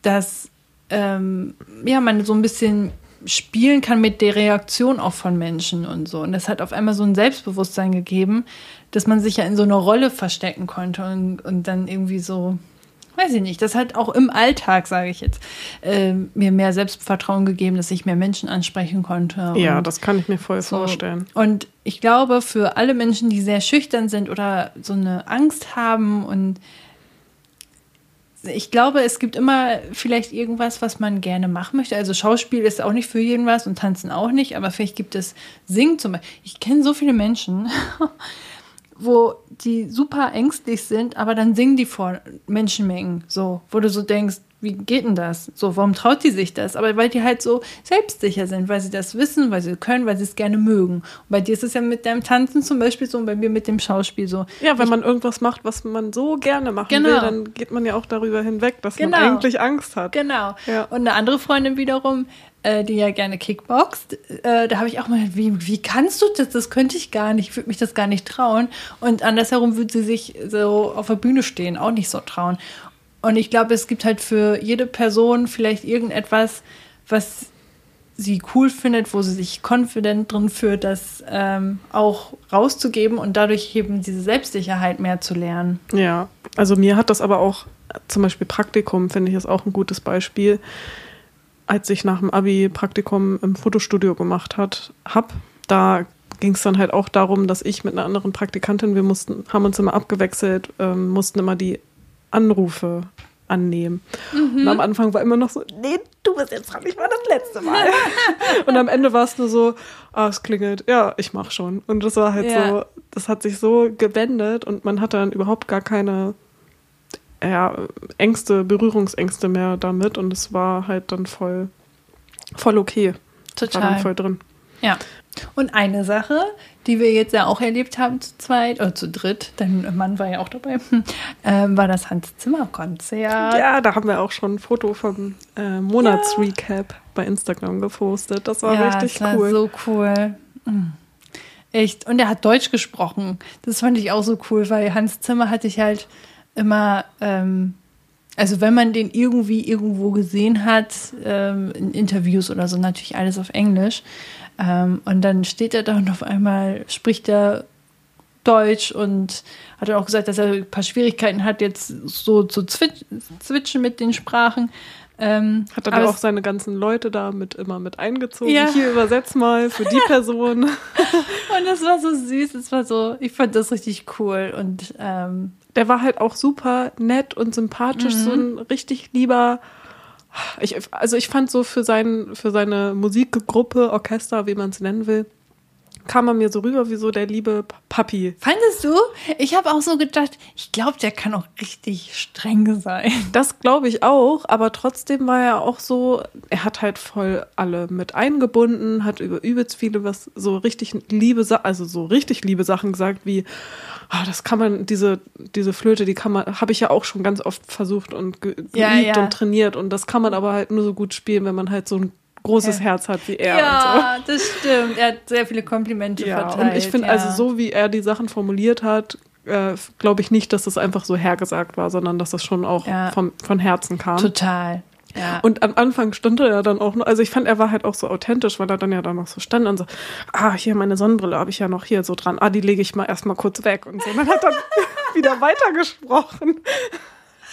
dass ähm, ja, man so ein bisschen spielen kann mit der Reaktion auch von Menschen und so. Und das hat auf einmal so ein Selbstbewusstsein gegeben, dass man sich ja in so einer Rolle verstecken konnte und, und dann irgendwie so, weiß ich nicht, das hat auch im Alltag, sage ich jetzt, äh, mir mehr Selbstvertrauen gegeben, dass ich mehr Menschen ansprechen konnte. Ja, das kann ich mir voll so. vorstellen. Und ich glaube, für alle Menschen, die sehr schüchtern sind oder so eine Angst haben und ich glaube, es gibt immer vielleicht irgendwas, was man gerne machen möchte. Also Schauspiel ist auch nicht für jeden was und Tanzen auch nicht, aber vielleicht gibt es Singen zum Beispiel. Ich kenne so viele Menschen, wo die super ängstlich sind, aber dann singen die vor Menschenmengen, so, wo du so denkst, wie geht denn das? So, warum traut die sich das? Aber weil die halt so selbstsicher sind, weil sie das wissen, weil sie können, weil sie es gerne mögen. Und bei dir ist es ja mit deinem Tanzen zum Beispiel so und bei mir mit dem Schauspiel so. Ja, wenn ich, man irgendwas macht, was man so gerne machen genau. will, dann geht man ja auch darüber hinweg, dass genau. man eigentlich Angst hat. Genau. Ja. Und eine andere Freundin wiederum, äh, die ja gerne Kickboxt, äh, da habe ich auch mal, wie, wie kannst du das? Das könnte ich gar nicht, ich würde mich das gar nicht trauen. Und andersherum würde sie sich so auf der Bühne stehen, auch nicht so trauen. Und ich glaube, es gibt halt für jede Person vielleicht irgendetwas, was sie cool findet, wo sie sich confident drin fühlt, das ähm, auch rauszugeben und dadurch eben diese Selbstsicherheit mehr zu lernen. Ja, also mir hat das aber auch, zum Beispiel Praktikum, finde ich, ist auch ein gutes Beispiel. Als ich nach dem Abi Praktikum im Fotostudio gemacht hat, hab, da ging es dann halt auch darum, dass ich mit einer anderen Praktikantin, wir mussten, haben uns immer abgewechselt, ähm, mussten immer die Anrufe annehmen. Mhm. Und am Anfang war immer noch so, nee, du bist jetzt dran, ich war das letzte Mal. und am Ende war es nur so, ah, es klingelt, ja, ich mach schon. Und das war halt ja. so, das hat sich so gewendet und man hatte dann überhaupt gar keine ja, Ängste, Berührungsängste mehr damit und es war halt dann voll, voll okay. Total. War dann voll drin. Ja. Und eine Sache, die wir jetzt ja auch erlebt haben zu zweit oder zu dritt, dein Mann war ja auch dabei, äh, war das Hans Zimmer Konzert. Ja, da haben wir auch schon ein Foto vom äh, Monatsrecap ja. bei Instagram gepostet. Das war ja, richtig das war cool. so cool. Mhm. Echt. Und er hat Deutsch gesprochen. Das fand ich auch so cool, weil Hans Zimmer hatte ich halt immer, ähm, also wenn man den irgendwie irgendwo gesehen hat, ähm, in Interviews oder so, natürlich alles auf Englisch. Ähm, und dann steht er da und auf einmal spricht er Deutsch und hat dann auch gesagt, dass er ein paar Schwierigkeiten hat, jetzt so zu switchen mit den Sprachen. Ähm, hat dann auch seine ganzen Leute da mit immer mit eingezogen. Ja. Hier übersetz mal für die Person. und das war so süß, das war so, ich fand das richtig cool und ähm, der war halt auch super nett und sympathisch, mhm. so ein richtig lieber ich, also ich fand so für, sein, für seine Musikgruppe, Orchester, wie man es nennen will, kam er mir so rüber wie so der liebe Papi. Fandest du? Ich habe auch so gedacht, ich glaube, der kann auch richtig streng sein. Das glaube ich auch, aber trotzdem war er auch so, er hat halt voll alle mit eingebunden, hat über übelst viele was so richtig liebe, also so richtig liebe Sachen gesagt, wie ah, das kann man, diese, diese Flöte, die kann man, habe ich ja auch schon ganz oft versucht und geübt ja, ja. und trainiert. Und das kann man aber halt nur so gut spielen, wenn man halt so ein großes okay. Herz hat wie er. Ja, so. das stimmt. Er hat sehr viele Komplimente ja, verteilt. Und ich finde, also ja. also so wie er die Sachen formuliert hat, äh, glaube ich nicht, dass das einfach so hergesagt war, sondern dass das schon auch ja. vom, von Herzen kam. Total. Ja. Und am Anfang stand er ja dann auch noch, also ich fand, er war halt auch so authentisch, weil er dann ja dann noch so stand und so, ah, hier meine Sonnenbrille habe ich ja noch hier so dran, ah, die lege ich mal erstmal kurz weg und so. Und dann hat er wieder weitergesprochen.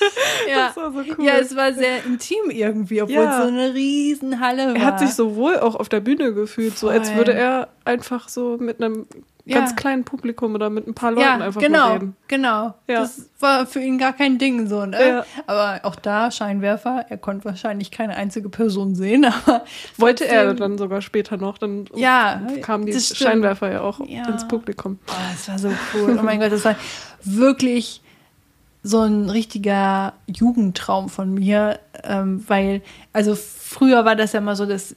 Ja. So cool. ja, es war sehr intim irgendwie, obwohl ja. es so eine riesen Halle war. Er hat sich so wohl auch auf der Bühne gefühlt, Voll. so als würde er einfach so mit einem ja. ganz kleinen Publikum oder mit ein paar Leuten ja, einfach genau, reden. Genau, ja. Das war für ihn gar kein Ding so, ne? Aber auch da Scheinwerfer, er konnte wahrscheinlich keine einzige Person sehen, aber wollte er dann sogar später noch, dann ja, kamen die Scheinwerfer ja auch ins Publikum. Oh, das war so cool. Oh mein Gott, das war wirklich so ein richtiger Jugendtraum von mir, ähm, weil, also früher war das ja mal so, dass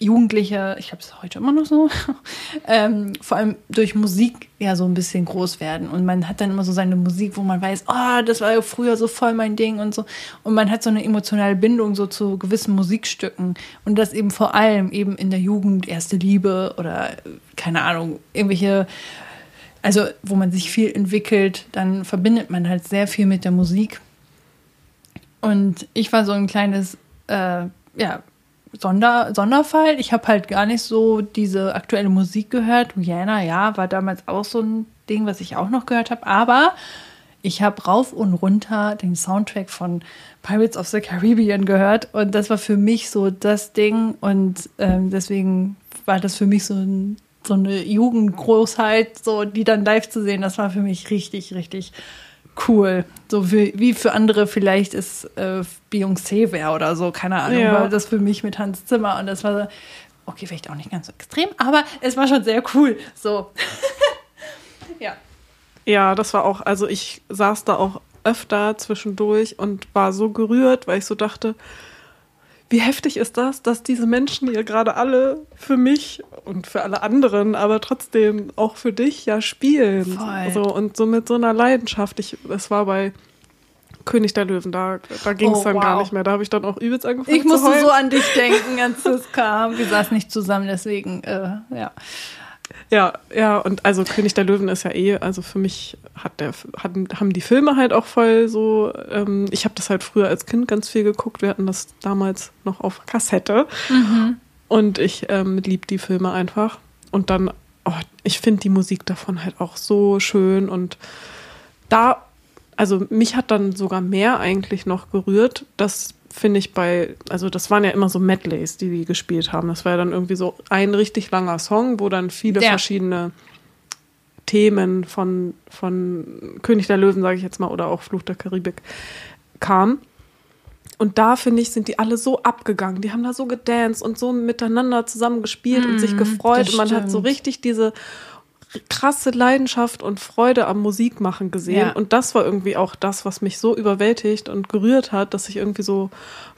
Jugendliche, ich habe es heute immer noch so, ähm, vor allem durch Musik ja so ein bisschen groß werden. Und man hat dann immer so seine Musik, wo man weiß, oh, das war ja früher so voll mein Ding und so. Und man hat so eine emotionale Bindung so zu gewissen Musikstücken. Und das eben vor allem eben in der Jugend, erste Liebe oder keine Ahnung, irgendwelche, also wo man sich viel entwickelt, dann verbindet man halt sehr viel mit der Musik. Und ich war so ein kleines äh, ja, Sonder, Sonderfall. Ich habe halt gar nicht so diese aktuelle Musik gehört. Rihanna, ja, war damals auch so ein Ding, was ich auch noch gehört habe. Aber ich habe rauf und runter den Soundtrack von Pirates of the Caribbean gehört. Und das war für mich so das Ding. Und ähm, deswegen war das für mich so, ein, so eine Jugendgroßheit, so die dann live zu sehen. Das war für mich richtig, richtig cool. So wie, wie für andere vielleicht ist äh, Beyoncé wäre oder so, keine Ahnung. Ja. War das für mich mit Hans Zimmer und das war so, okay, vielleicht auch nicht ganz so extrem, aber es war schon sehr cool. So. ja. Ja, das war auch, also ich saß da auch öfter zwischendurch und war so gerührt, weil ich so dachte, wie heftig ist das, dass diese Menschen hier gerade alle für mich und für alle anderen, aber trotzdem auch für dich ja spielen. Voll. So, und so mit so einer Leidenschaft. Ich, das war bei König der Löwen, da, da ging es Oh, dann gar wow. nicht mehr. Da habe ich dann auch übelst angefangen Ich zu musste heulen. so an dich denken, als das kam. Wir saßen nicht zusammen, deswegen, äh, ja. Ja, ja, und also König der Löwen ist ja eh, also für mich hat der, hatten, haben die Filme halt auch voll so, ähm, ich habe das halt früher als Kind ganz viel geguckt, wir hatten das damals noch auf Kassette. Und ich ähm, lieb die Filme einfach. Und dann, oh, ich finde die Musik davon halt auch so schön. Und da, also mich hat dann sogar mehr eigentlich noch gerührt, das finde ich bei, also das waren ja immer so Medleys, die die gespielt haben. Das war ja dann irgendwie so ein richtig langer Song, wo dann viele Ja. verschiedene Themen von, von König der Löwen, sage ich jetzt mal, oder auch Fluch der Karibik kamen. Und da, finde ich, sind die alle so abgegangen. Die haben da so gedanced und so miteinander zusammen gespielt und sich gefreut. das Und man hat so richtig diese krasse Leidenschaft und Freude am Musikmachen gesehen. Ja. Und das war irgendwie auch das, was mich so überwältigt und gerührt hat, dass ich irgendwie so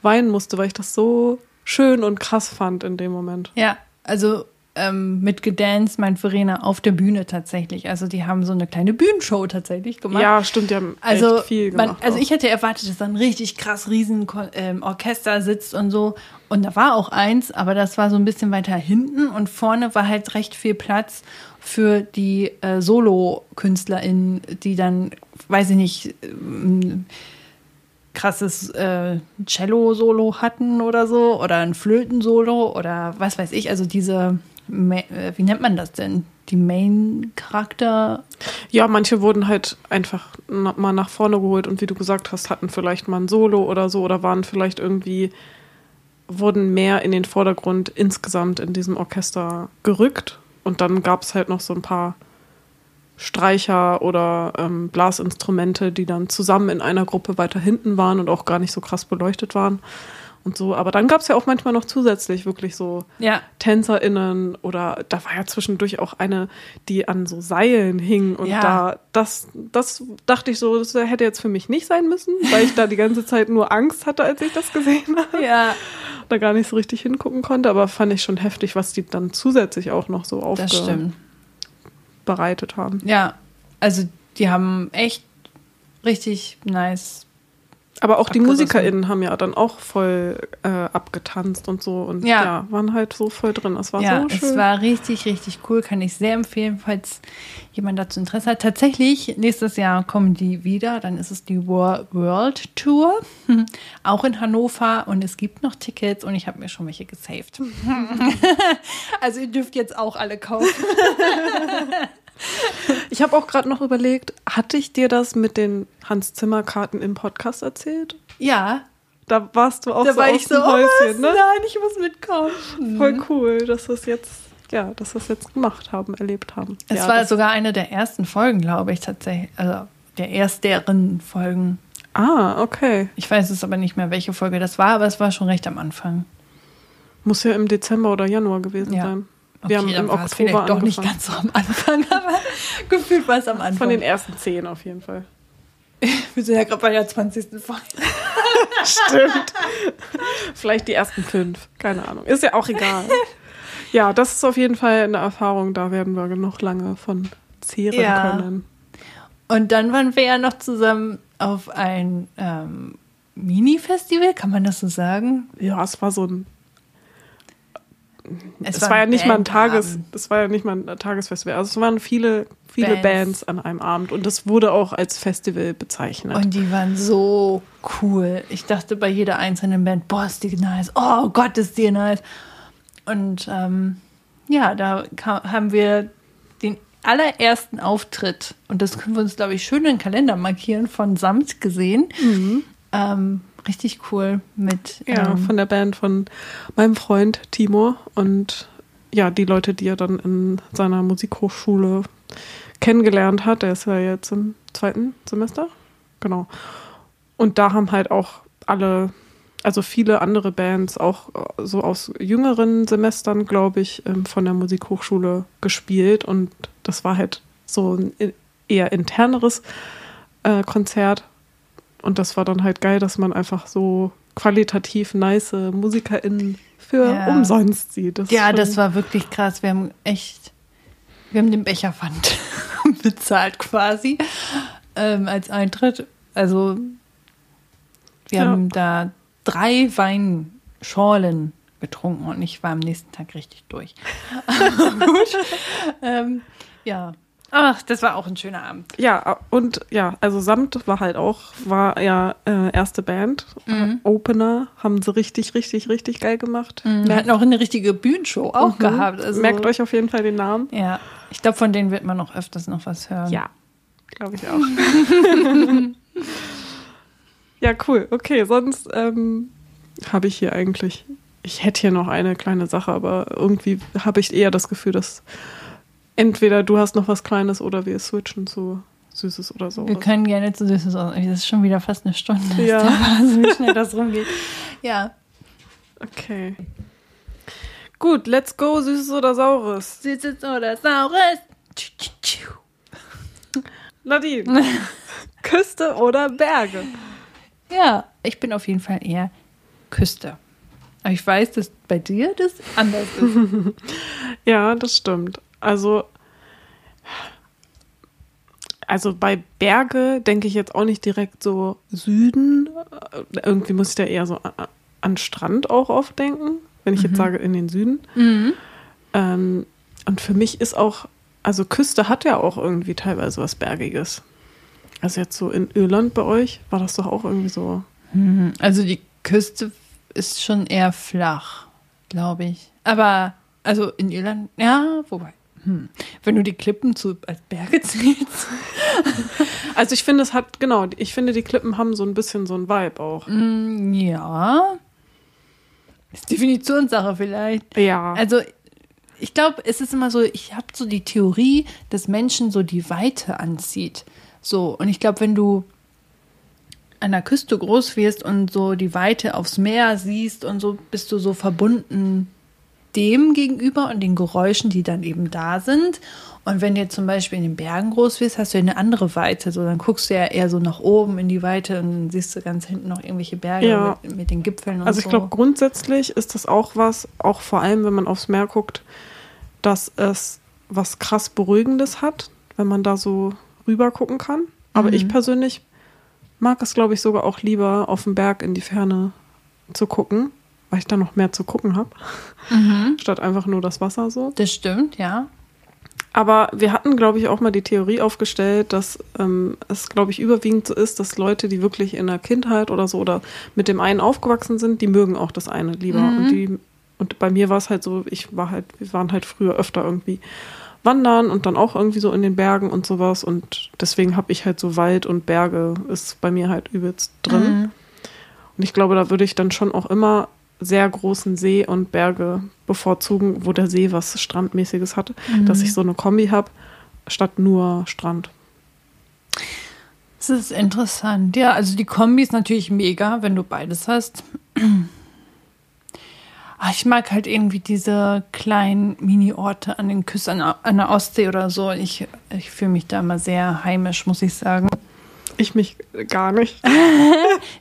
weinen musste, weil ich das so schön und krass fand in dem Moment. Ja, also ähm, mit gedanced meint Verena auf der Bühne tatsächlich. Also die haben so eine kleine Bühnenshow tatsächlich gemacht. Ja, stimmt, die haben Also, echt viel man, gemacht. also auch. ich hätte erwartet, dass da ein richtig krass riesen ähm, Orchester sitzt und so. Und da war auch eins, aber das war so ein bisschen weiter hinten und vorne war halt recht viel Platz für die äh, Solo-KünstlerInnen, die dann, weiß ich nicht, ähm, krasses äh, Cello-Solo hatten oder so oder ein Flöten-Solo oder was weiß ich. Also diese, äh, wie nennt man das denn? Die Main-Charakter. Ja, manche wurden halt einfach mal nach vorne geholt und wie du gesagt hast, hatten vielleicht mal ein Solo oder so oder waren vielleicht irgendwie, wurden mehr in den Vordergrund insgesamt in diesem Orchester gerückt. Und dann gab es halt noch so ein paar Streicher oder ähm, Blasinstrumente, die dann zusammen in einer Gruppe weiter hinten waren und auch gar nicht so krass beleuchtet waren und so. Aber dann gab es ja auch manchmal noch zusätzlich wirklich so Ja, TänzerInnen oder da war ja zwischendurch auch eine, die an so Seilen hing und Ja. da, das, das dachte ich so, das hätte jetzt für mich nicht sein müssen, weil ich da die ganze Zeit nur Angst hatte, als ich das gesehen habe. ja, Da gar nicht so richtig hingucken konnte, aber fand ich schon heftig, was die dann zusätzlich auch noch so aufbereitet haben. Ja, also die haben echt richtig nice. Aber auch die. MusikerInnen haben ja dann auch voll äh, abgetanzt und so und Ja. ja. waren halt so voll drin. Das war ja, so schön. es war richtig, richtig cool. Kann ich sehr empfehlen, falls jemand dazu Interesse hat. Tatsächlich, nächstes Jahr kommen die wieder. Dann ist es die Wor- World Tour. Auch in Hannover. Und es gibt noch Tickets und ich habe mir schon welche gesaved. also ihr dürft jetzt auch alle kaufen. Ich habe auch gerade noch überlegt, hatte ich dir das mit den Hans Zimmer Karten im Podcast erzählt? Ja, Da warst du auch da so war aus ich so, oh? Häuschen, ne? nein, ich muss mitkommen. Voll cool, dass wir es jetzt, ja, dass wir es jetzt gemacht haben, erlebt haben. Es ja, war das, sogar eine der ersten Folgen, glaube ich, tatsächlich. Also der ersteren Folgen. Ah, okay. Ich weiß es aber nicht mehr, welche Folge das war, aber es war schon recht am Anfang. Muss ja im Dezember oder Januar gewesen Ja. sein. Wir haben dann im Oktober vielleicht doch nicht angefangen. ganz so am Anfang, aber gefühlt war es am Anfang. Von den ersten zehn auf jeden Fall. Wir sind ja gerade bei der 20. Folge. Stimmt. Vielleicht die ersten fünf. Keine Ahnung. Ist ja auch egal. Ja, das ist auf jeden Fall eine Erfahrung, da werden wir noch lange von zehren Ja. können. Und dann waren wir ja noch zusammen auf ein ähm, Mini-Festival, kann man das so sagen? Ja, es war so ein es, Es war, war ja nicht mal ein Tages, das war ja nicht mal ein Tagesfestival. Also es waren viele, viele Bands. Bands. an einem Abend und das wurde auch als Festival bezeichnet. Und die waren so cool. Ich dachte bei jeder einzelnen Band, boah, ist die nice. Oh Gott, ist die nice. Und ähm, ja, da kam, haben wir den allerersten Auftritt, und das können wir uns, glaube ich, schön in den Kalender markieren, von Samt gesehen. Ähm, richtig cool mit. ja, ähm, von der Band von meinem Freund Timo und ja, die Leute, die er dann in seiner Musikhochschule kennengelernt hat. Der ist ja jetzt im zweiten Semester. Genau. Und da haben halt auch alle, also viele andere Bands, auch äh, so aus jüngeren Semestern, glaube ich, ähm, von der Musikhochschule gespielt. Und das war halt so ein i- eher interneres äh, Konzert. Und das war dann halt geil, dass man einfach so qualitativ nice MusikerInnen für Ja. umsonst sieht. Das ja, das war wirklich krass. Wir haben echt, wir haben den Becherpfand bezahlt quasi ähm, als Eintritt. Also wir Ja. haben da drei Weinschorlen getrunken und ich war am nächsten Tag richtig durch. Gut. ähm, ja. Ach, das war auch ein schöner Abend. Ja, und ja, also Samt war halt auch, war ja äh, erste Band. Mhm. Opener haben sie richtig, richtig, richtig geil gemacht. Wir hatten auch eine richtige Bühnenshow auch Mhm. gehabt. Also, Merkt euch auf jeden Fall den Namen. Ja, ich glaube, von denen wird man noch öfters noch was hören. Ja, glaube ich auch. ja, cool. Okay, sonst ähm, habe ich hier eigentlich, ich hätte hier noch eine kleine Sache, aber irgendwie habe ich eher das Gefühl, dass entweder du hast noch was Kleines oder wir switchen zu Süßes oder so. Wir können gerne zu Süßes. Das ist schon wieder fast eine Stunde. Ja. Wahnsinn, wie schnell das rumgeht. Ja. Okay. Gut, let's go, Süßes oder Saures. Süßes oder Saures. Nadine, Küste oder Berge? Ja, ich bin auf jeden Fall eher Küste. Aber ich weiß, dass bei dir das anders ist. Ja, das stimmt. Also, also bei Berge denke ich jetzt auch nicht direkt so Süden. Irgendwie muss ich da eher so an Strand auch oft denken, wenn ich jetzt sage in den Süden. mhm. Ähm, und für mich ist auch, also Küste hat ja auch irgendwie teilweise was Bergiges. Also jetzt so in Irland bei euch war das doch auch irgendwie so. Mhm. Also die Küste ist schon eher flach, glaube ich. Aber, also in Irland, ja, wobei. Hm. Wenn du die Klippen zu, als Berge zählst. Also ich finde, es hat, genau, ich finde, die Klippen haben so ein bisschen so ein Vibe auch. Mm, Ja. Ist Definitionssache vielleicht. Ja. Also, ich glaube, es ist immer so, ich habe so die Theorie, dass Menschen so die Weite anzieht. So, und ich glaube, wenn du an der Küste groß wirst und so die Weite aufs Meer siehst und so, bist du so verbunden dem gegenüber und den Geräuschen, die dann eben da sind. Und wenn du jetzt zum Beispiel in den Bergen groß wirst, hast du eine andere Weite. So, dann guckst du ja eher so nach oben in die Weite und dann siehst du ganz hinten noch irgendwelche Berge Ja. mit, mit den Gipfeln und Also ich so. glaube, grundsätzlich ist das auch was, auch vor allem, wenn man aufs Meer guckt, dass es was krass Beruhigendes hat, wenn man da so rüber gucken kann. Aber Mhm. ich persönlich mag es, glaube ich, sogar auch lieber auf dem Berg in die Ferne zu gucken, weil ich da noch mehr zu gucken habe, Mhm. statt einfach nur das Wasser so. Das stimmt, ja. Aber wir hatten, glaube ich, auch mal die Theorie aufgestellt, dass ähm, es, glaube ich, überwiegend so ist, dass Leute, die wirklich in der Kindheit oder so oder mit dem einen aufgewachsen sind, die mögen auch das eine lieber. Mhm. Und die und bei mir war es halt so, ich war halt, wir waren halt früher öfter irgendwie wandern und dann auch irgendwie so in den Bergen und sowas. Und deswegen habe ich halt so Wald und Berge ist bei mir halt übelst drin. Mhm. Und ich glaube, da würde ich dann schon auch immer sehr großen See und Berge bevorzugen, wo der See was Strandmäßiges hat, dass ich so eine Kombi habe, statt nur Strand. Das ist interessant. Ja, also die Kombi ist natürlich mega, wenn du beides hast. Ah, Ich mag halt irgendwie diese kleinen Mini-Orte an den Küsten, an, an der Ostsee oder so. Ich, ich fühle mich da immer sehr heimisch, muss ich sagen. Ich mich gar nicht.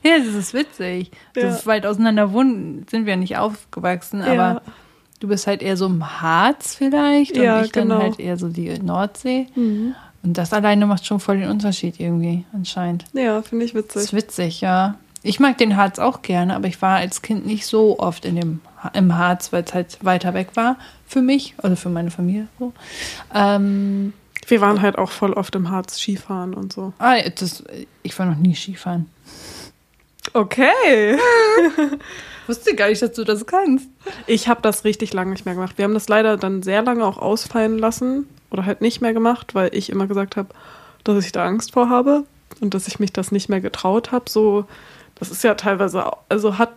Ja, das ist witzig. Ja. So weit auseinander wohnen sind wir nicht aufgewachsen, aber Ja. du bist halt eher so im Harz vielleicht Ja, und ich genau. dann halt eher so die Nordsee. Und das alleine macht schon voll den Unterschied irgendwie, anscheinend. Ja, finde ich Das witzig. ist witzig, ja. Ich mag den Harz auch gerne, aber ich war als Kind nicht so oft in dem, im Harz, weil es halt weiter weg war für mich, also für meine Familie. So. Ähm, Wir waren halt auch voll oft im Harz Skifahren und so. ah, das, ich war noch nie Skifahren. Okay. Wusste gar nicht, dass du das kannst. Ich habe das richtig lange nicht mehr gemacht. Wir haben das leider dann sehr lange auch ausfallen lassen oder halt nicht mehr gemacht, weil ich immer gesagt habe, dass ich da Angst vor habe und dass ich mich das nicht mehr getraut habe. So, das ist ja teilweise, also hat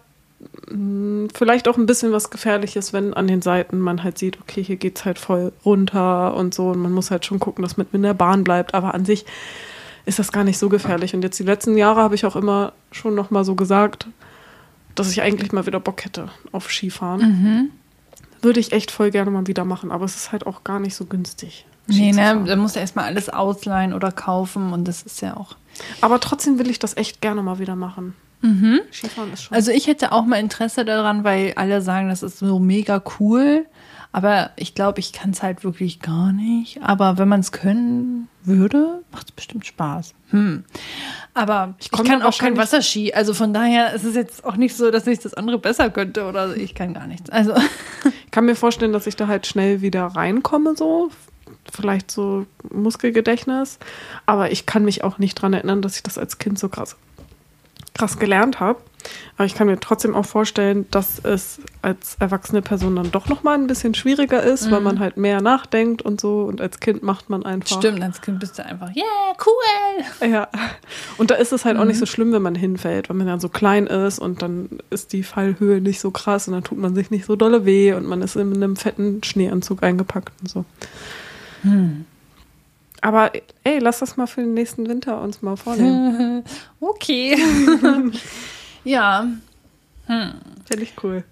vielleicht auch ein bisschen was Gefährliches, wenn an den Seiten man halt sieht, okay, hier geht's halt voll runter und so und man muss halt schon gucken, dass man in der Bahn bleibt. Aber an sich ist das gar nicht so gefährlich. Und jetzt die letzten Jahre habe ich auch immer schon noch mal so gesagt, dass ich eigentlich mal wieder Bock hätte auf Skifahren. Würde ich echt voll gerne mal wieder machen, aber es ist halt auch gar nicht so günstig. Nee, ne, da musst du erstmal alles ausleihen oder kaufen und das ist ja auch. Aber trotzdem will ich das echt gerne mal wieder machen. Skifahren ist schon. Also ich hätte auch mal Interesse daran, weil alle sagen, das ist so mega cool. Aber ich glaube, ich kann es halt wirklich gar nicht. Aber wenn man es können würde, macht es bestimmt Spaß. Hm. Aber ich, komm kann auch kein Wasserski. Also von daher ist es jetzt auch nicht so, dass ich das andere besser könnte oder ich kann gar nichts. Also ich kann mir vorstellen, dass ich da halt schnell wieder reinkomme, so. Vielleicht so Muskelgedächtnis. Aber ich kann mich auch nicht dran erinnern, dass ich das als Kind so krass, krass gelernt habe. Aber ich kann mir trotzdem auch vorstellen, dass es als erwachsene Person dann doch noch mal ein bisschen schwieriger ist, weil man halt mehr nachdenkt und so. Und als Kind macht man einfach. stimmt, als Kind bist du einfach, yeah, cool. Ja, und da ist es halt auch nicht so schlimm, wenn man hinfällt, weil man dann so klein ist und dann ist die Fallhöhe nicht so krass und dann tut man sich nicht so dolle weh und man ist in einem fetten Schneeanzug eingepackt und so. Aber ey, lass das mal für den nächsten Winter uns mal vornehmen. Okay. ja. Finde ich cool.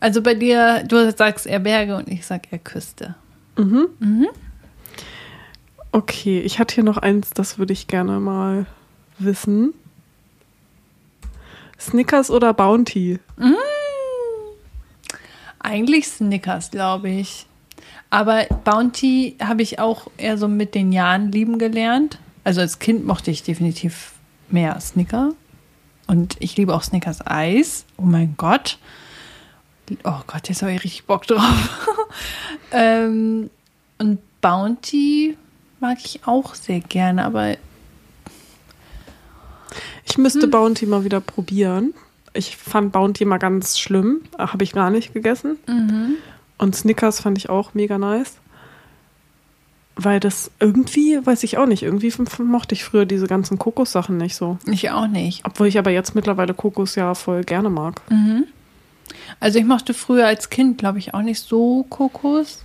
Also bei dir, du sagst eher Berge und ich sag eher Küste. Okay, ich hatte hier noch eins, das würde ich gerne mal wissen. Snickers oder Bounty? Eigentlich Snickers, glaube ich. Aber Bounty habe ich auch eher so mit den Jahren lieben gelernt. Also als Kind mochte ich definitiv mehr Snicker. Und ich liebe auch Snickers Eis. Oh mein Gott. Oh Gott, jetzt habe ich richtig Bock drauf. ähm, und Bounty mag ich auch sehr gerne, aber Ich müsste Bounty mal wieder probieren. Ich fand Bounty mal ganz schlimm. Habe ich gar nicht gegessen. Und Snickers fand ich auch mega nice. Weil das irgendwie, weiß ich auch nicht, irgendwie mochte ich früher diese ganzen Kokossachen nicht so. ich auch nicht. Obwohl ich aber jetzt mittlerweile Kokos ja voll gerne mag. Also ich mochte früher als Kind, glaube ich, auch nicht so Kokos.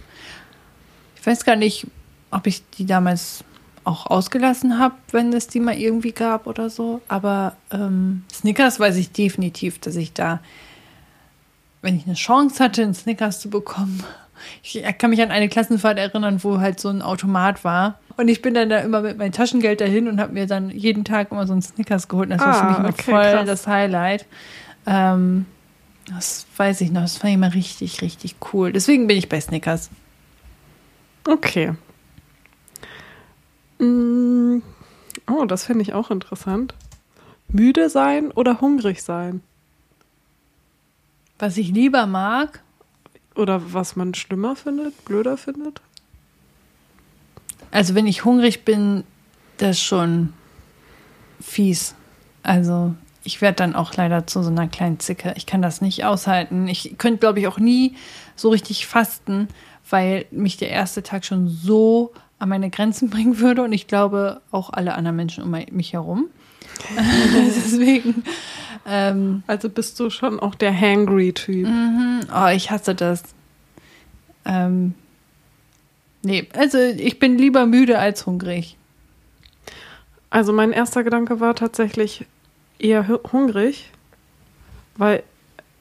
Ich weiß gar nicht, ob ich die damals auch ausgelassen habe, wenn es die mal irgendwie gab oder so. Aber ähm, Snickers weiß ich definitiv, dass ich da, wenn ich eine Chance hatte, einen Snickers zu bekommen. Ich kann mich an eine Klassenfahrt erinnern, wo halt so ein Automat war. Und ich bin dann da immer mit meinem Taschengeld dahin und habe mir dann jeden Tag immer so einen Snickers geholt. Und das war für Ah, mich immer okay, voll krass. das Highlight. Ähm, das weiß ich noch. Das fand ich immer richtig, richtig cool. Deswegen bin ich bei Snickers. Okay. Mm, Oh, das finde ich auch interessant. Müde sein oder hungrig sein? Was ich lieber mag, Oder was man schlimmer findet, blöder findet? also wenn ich hungrig bin, das ist schon fies. Also ich werde dann auch leider zu so einer kleinen Zicke. Ich kann das nicht aushalten. Ich könnte, glaube ich, auch nie so richtig fasten, weil mich der erste Tag schon so an meine Grenzen bringen würde und ich glaube auch alle anderen Menschen um mich herum. Deswegen, ähm, Also bist du schon auch der Hangry-Typ. oh, ich hasse das. Ähm, nee, also ich bin lieber müde als hungrig. Also mein erster Gedanke war tatsächlich eher hu- hungrig, weil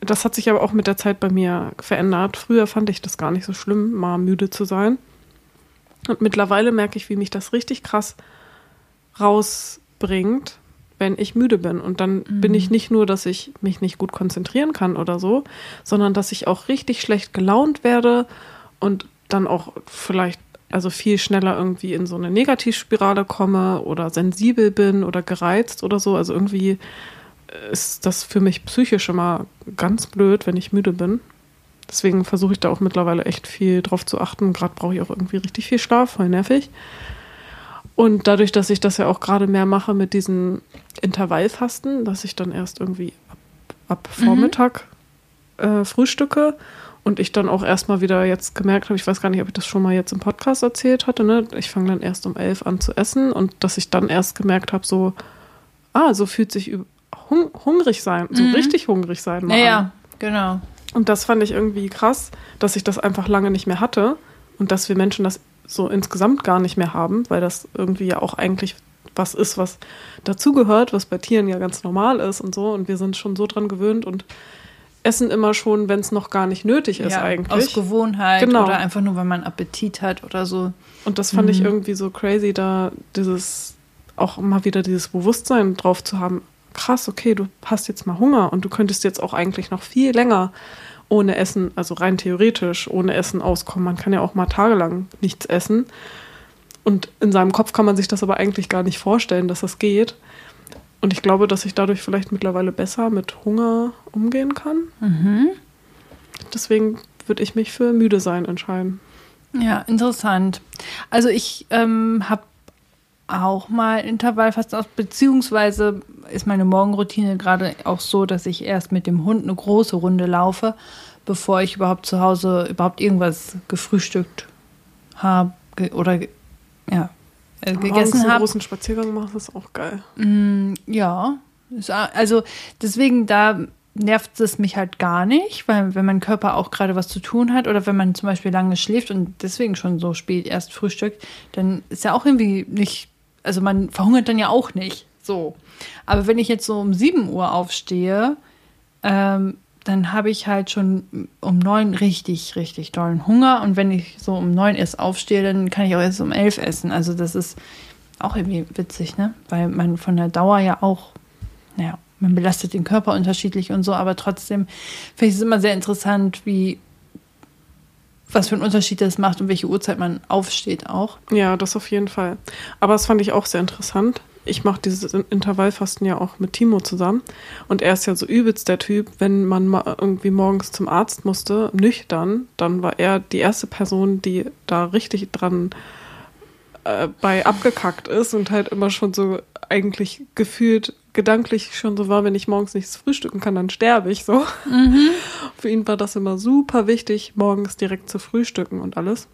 das hat sich aber auch mit der Zeit bei mir verändert. Früher fand ich das gar nicht so schlimm, mal müde zu sein. Und mittlerweile merke ich, wie mich das richtig krass rausbringt, wenn ich müde bin. Und dann bin ich nicht nur, dass ich mich nicht gut konzentrieren kann oder so, sondern dass ich auch richtig schlecht gelaunt werde und dann auch vielleicht also viel schneller irgendwie in so eine Negativspirale komme oder sensibel bin oder gereizt oder so. Also irgendwie ist das für mich psychisch immer ganz blöd, wenn ich müde bin. Deswegen versuche ich da auch mittlerweile echt viel drauf zu achten. Gerade brauche ich auch irgendwie richtig viel Schlaf, voll nervig. Und dadurch, dass ich das ja auch gerade mehr mache mit diesen Intervallfasten, dass ich dann erst irgendwie ab, ab Vormittag mhm. äh, frühstücke und ich dann auch erstmal wieder jetzt gemerkt habe, ich weiß gar nicht, ob ich das schon mal jetzt im Podcast erzählt hatte, ne? ich fange dann erst um elf an zu essen und dass ich dann erst gemerkt habe, so, ah, so fühlt sich hung hungrig sein, so mhm. richtig hungrig sein mal ja, an. Ja, genau. Und das fand ich irgendwie krass, dass ich das einfach lange nicht mehr hatte und dass wir Menschen das so insgesamt gar nicht mehr haben, weil das irgendwie ja auch eigentlich was ist, was dazugehört, was bei Tieren ja ganz normal ist und so. Und wir sind schon so dran gewöhnt und essen immer schon, wenn es noch gar nicht nötig ist ja, eigentlich. Aus Gewohnheit genau. oder einfach nur, weil man Appetit hat oder so. Und das fand mhm. ich irgendwie so crazy, da dieses auch mal wieder dieses Bewusstsein drauf zu haben. Krass, okay, du hast jetzt mal Hunger und du könntest jetzt auch eigentlich noch viel länger ohne Essen, also rein theoretisch ohne Essen auskommen. Man kann ja auch mal tagelang nichts essen. Und in seinem Kopf kann man sich das aber eigentlich gar nicht vorstellen, dass das geht. Und ich glaube, dass ich dadurch vielleicht mittlerweile besser mit Hunger umgehen kann. Mhm. Deswegen würde ich mich für müde sein entscheiden. Ja, interessant. Also ich ähm, habe auch mal Intervallfasten aus, beziehungsweise ist meine Morgenroutine gerade auch so, dass ich erst mit dem Hund eine große Runde laufe, bevor ich überhaupt zu Hause überhaupt irgendwas gefrühstückt habe oder ja, äh, gegessen habe. einen großen Spaziergang machst, ist auch geil. Mm, ja, also deswegen da nervt es mich halt gar nicht, weil wenn mein Körper auch gerade was zu tun hat oder wenn man zum Beispiel lange schläft und deswegen schon so spät erst frühstückt, dann ist ja auch irgendwie nicht also man verhungert dann ja auch nicht. So. Aber wenn ich jetzt so um 7 Uhr aufstehe, ähm, dann habe ich halt schon um 9 richtig, richtig tollen Hunger. Und wenn ich so um 9 erst aufstehe, dann kann ich auch erst um 11 essen. Also das ist auch irgendwie witzig, ne? Weil man von der Dauer ja auch, naja, man belastet den Körper unterschiedlich und so, aber trotzdem finde ich es immer sehr interessant, wie was für einen Unterschied das macht und welche Uhrzeit man aufsteht auch. Ja, das auf jeden Fall. Aber das fand ich auch sehr interessant. Ich mache dieses Intervallfasten ja auch mit Timo zusammen. Und er ist ja so übelst der Typ, wenn man mal irgendwie morgens zum Arzt musste, nüchtern, dann war er die erste Person, die da richtig dran äh, bei abgekackt ist und halt immer schon so eigentlich gefühlt gedanklich schon so war, wenn ich morgens nichts frühstücken kann, dann sterbe ich so. Mhm. Für ihn war das immer super wichtig, morgens direkt zu frühstücken und alles.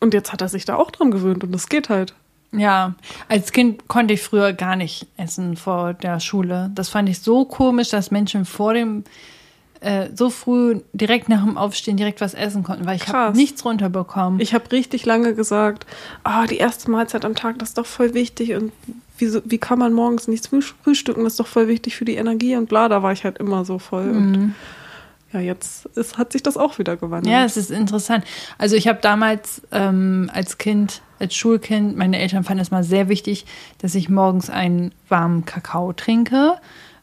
Und jetzt hat er sich da auch dran gewöhnt und das geht halt. Ja, als Kind konnte ich früher gar nicht essen vor der Schule. Das fand ich so komisch, dass Menschen vor dem äh, so früh direkt nach dem Aufstehen direkt was essen konnten, weil ich habe nichts runterbekommen. Ich habe richtig lange gesagt, ah, oh, die erste Mahlzeit am Tag, das ist doch voll wichtig und wie, wie kann man morgens nichts frühstücken, das ist doch voll wichtig für die Energie und bla, da war ich halt immer so voll. Mhm. Und ja, jetzt ist, hat sich das auch wieder gewandelt. Ja, es ist interessant. Also ich habe damals ähm, als Kind, als Schulkind, meine Eltern fanden es mal sehr wichtig, dass ich morgens einen warmen Kakao trinke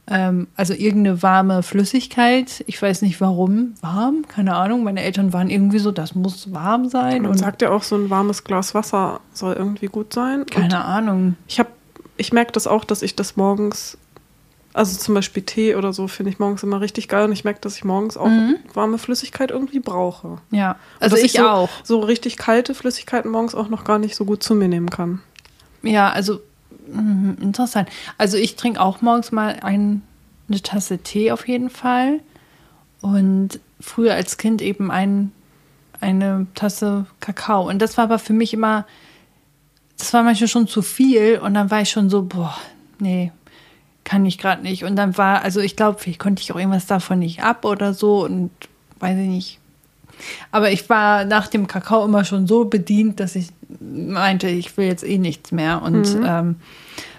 ähm, also irgendeine warme Flüssigkeit. Ich weiß nicht warum. Warm? Keine Ahnung. Meine Eltern waren irgendwie so, das muss warm sein. Man und sagt ja auch, so ein warmes Glas Wasser soll irgendwie gut sein. Keine und Ahnung. Ich habe, ich merke das auch, dass ich das morgens, also zum Beispiel Tee oder so, finde ich morgens immer richtig geil. Und ich merke, dass ich morgens auch mhm. warme Flüssigkeit irgendwie brauche. Ja, also ich, ich so, auch. So richtig kalte Flüssigkeiten morgens auch noch gar nicht so gut zu mir nehmen kann. Ja, also Mhm, interessant. Also ich trinke auch morgens mal ein, eine Tasse Tee auf jeden Fall. Und früher als Kind eben ein, eine Tasse Kakao. Und das war aber für mich immer, das war manchmal schon zu viel. Und dann war ich schon so, boah, nee, kann ich gerade nicht. Und dann war, also ich glaube, vielleicht konnte ich auch irgendwas davon nicht ab oder so. Und weiß ich nicht. Aber ich war nach dem Kakao immer schon so bedient, dass ich meinte, ich will jetzt eh nichts mehr. Und mhm. ähm,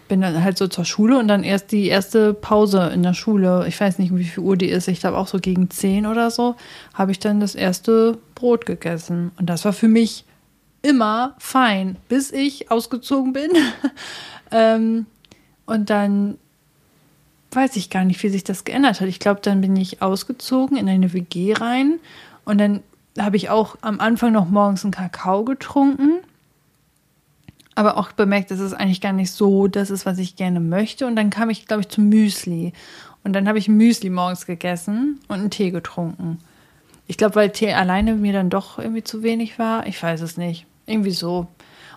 bin dann halt so zur Schule und dann erst die erste Pause in der Schule, ich weiß nicht, wie viel Uhr die ist, ich glaube auch so gegen zehn oder so, habe ich dann das erste Brot gegessen. Und das war für mich immer fein, bis ich ausgezogen bin. ähm, und dann weiß ich gar nicht, wie sich das geändert hat. Ich glaube, dann bin ich ausgezogen in eine WG rein und dann habe ich auch am Anfang noch morgens einen Kakao getrunken aber auch bemerkt, dass es eigentlich gar nicht so das ist, was ich gerne möchte. Und dann kam ich, glaube ich, zum Müsli. Und dann habe ich Müsli morgens gegessen und einen Tee getrunken. Ich glaube, weil Tee alleine mir dann doch irgendwie zu wenig war. Ich weiß es nicht. Irgendwie so.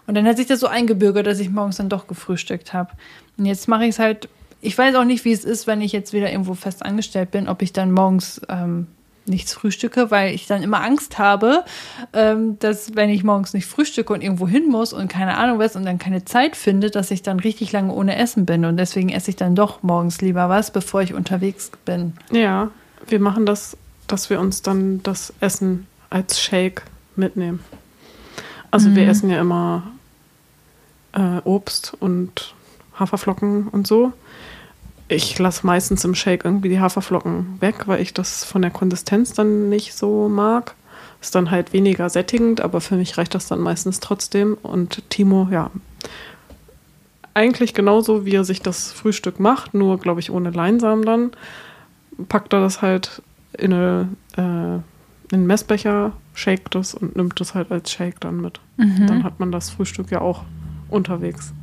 Und dann hat sich das so eingebürgert, dass ich morgens dann doch gefrühstückt habe. Und jetzt mache ich es halt. Ich weiß auch nicht, wie es ist, wenn ich jetzt wieder irgendwo fest angestellt bin, ob ich dann morgens ähm, nichts frühstücke, weil ich dann immer Angst habe, ähm, dass wenn ich morgens nicht frühstücke und irgendwo hin muss und keine Ahnung was und dann keine Zeit finde, dass ich dann richtig lange ohne Essen bin. Und deswegen esse ich dann doch morgens lieber was, bevor ich unterwegs bin. Ja, wir machen das, dass wir uns dann das Essen als Shake mitnehmen. Also mhm. wir essen ja immer äh, Obst und Haferflocken und so ich lasse meistens im Shake irgendwie die Haferflocken weg, weil ich das von der Konsistenz dann nicht so mag. Ist dann halt weniger sättigend, aber für mich reicht das dann meistens trotzdem. Und Timo, ja, eigentlich genauso, wie er sich das Frühstück macht, nur glaube ich ohne Leinsamen dann, packt er das halt in, eine, äh, in einen Messbecher, shakt das und nimmt das halt als Shake dann mit. Mhm. Dann hat man das Frühstück ja auch unterwegs.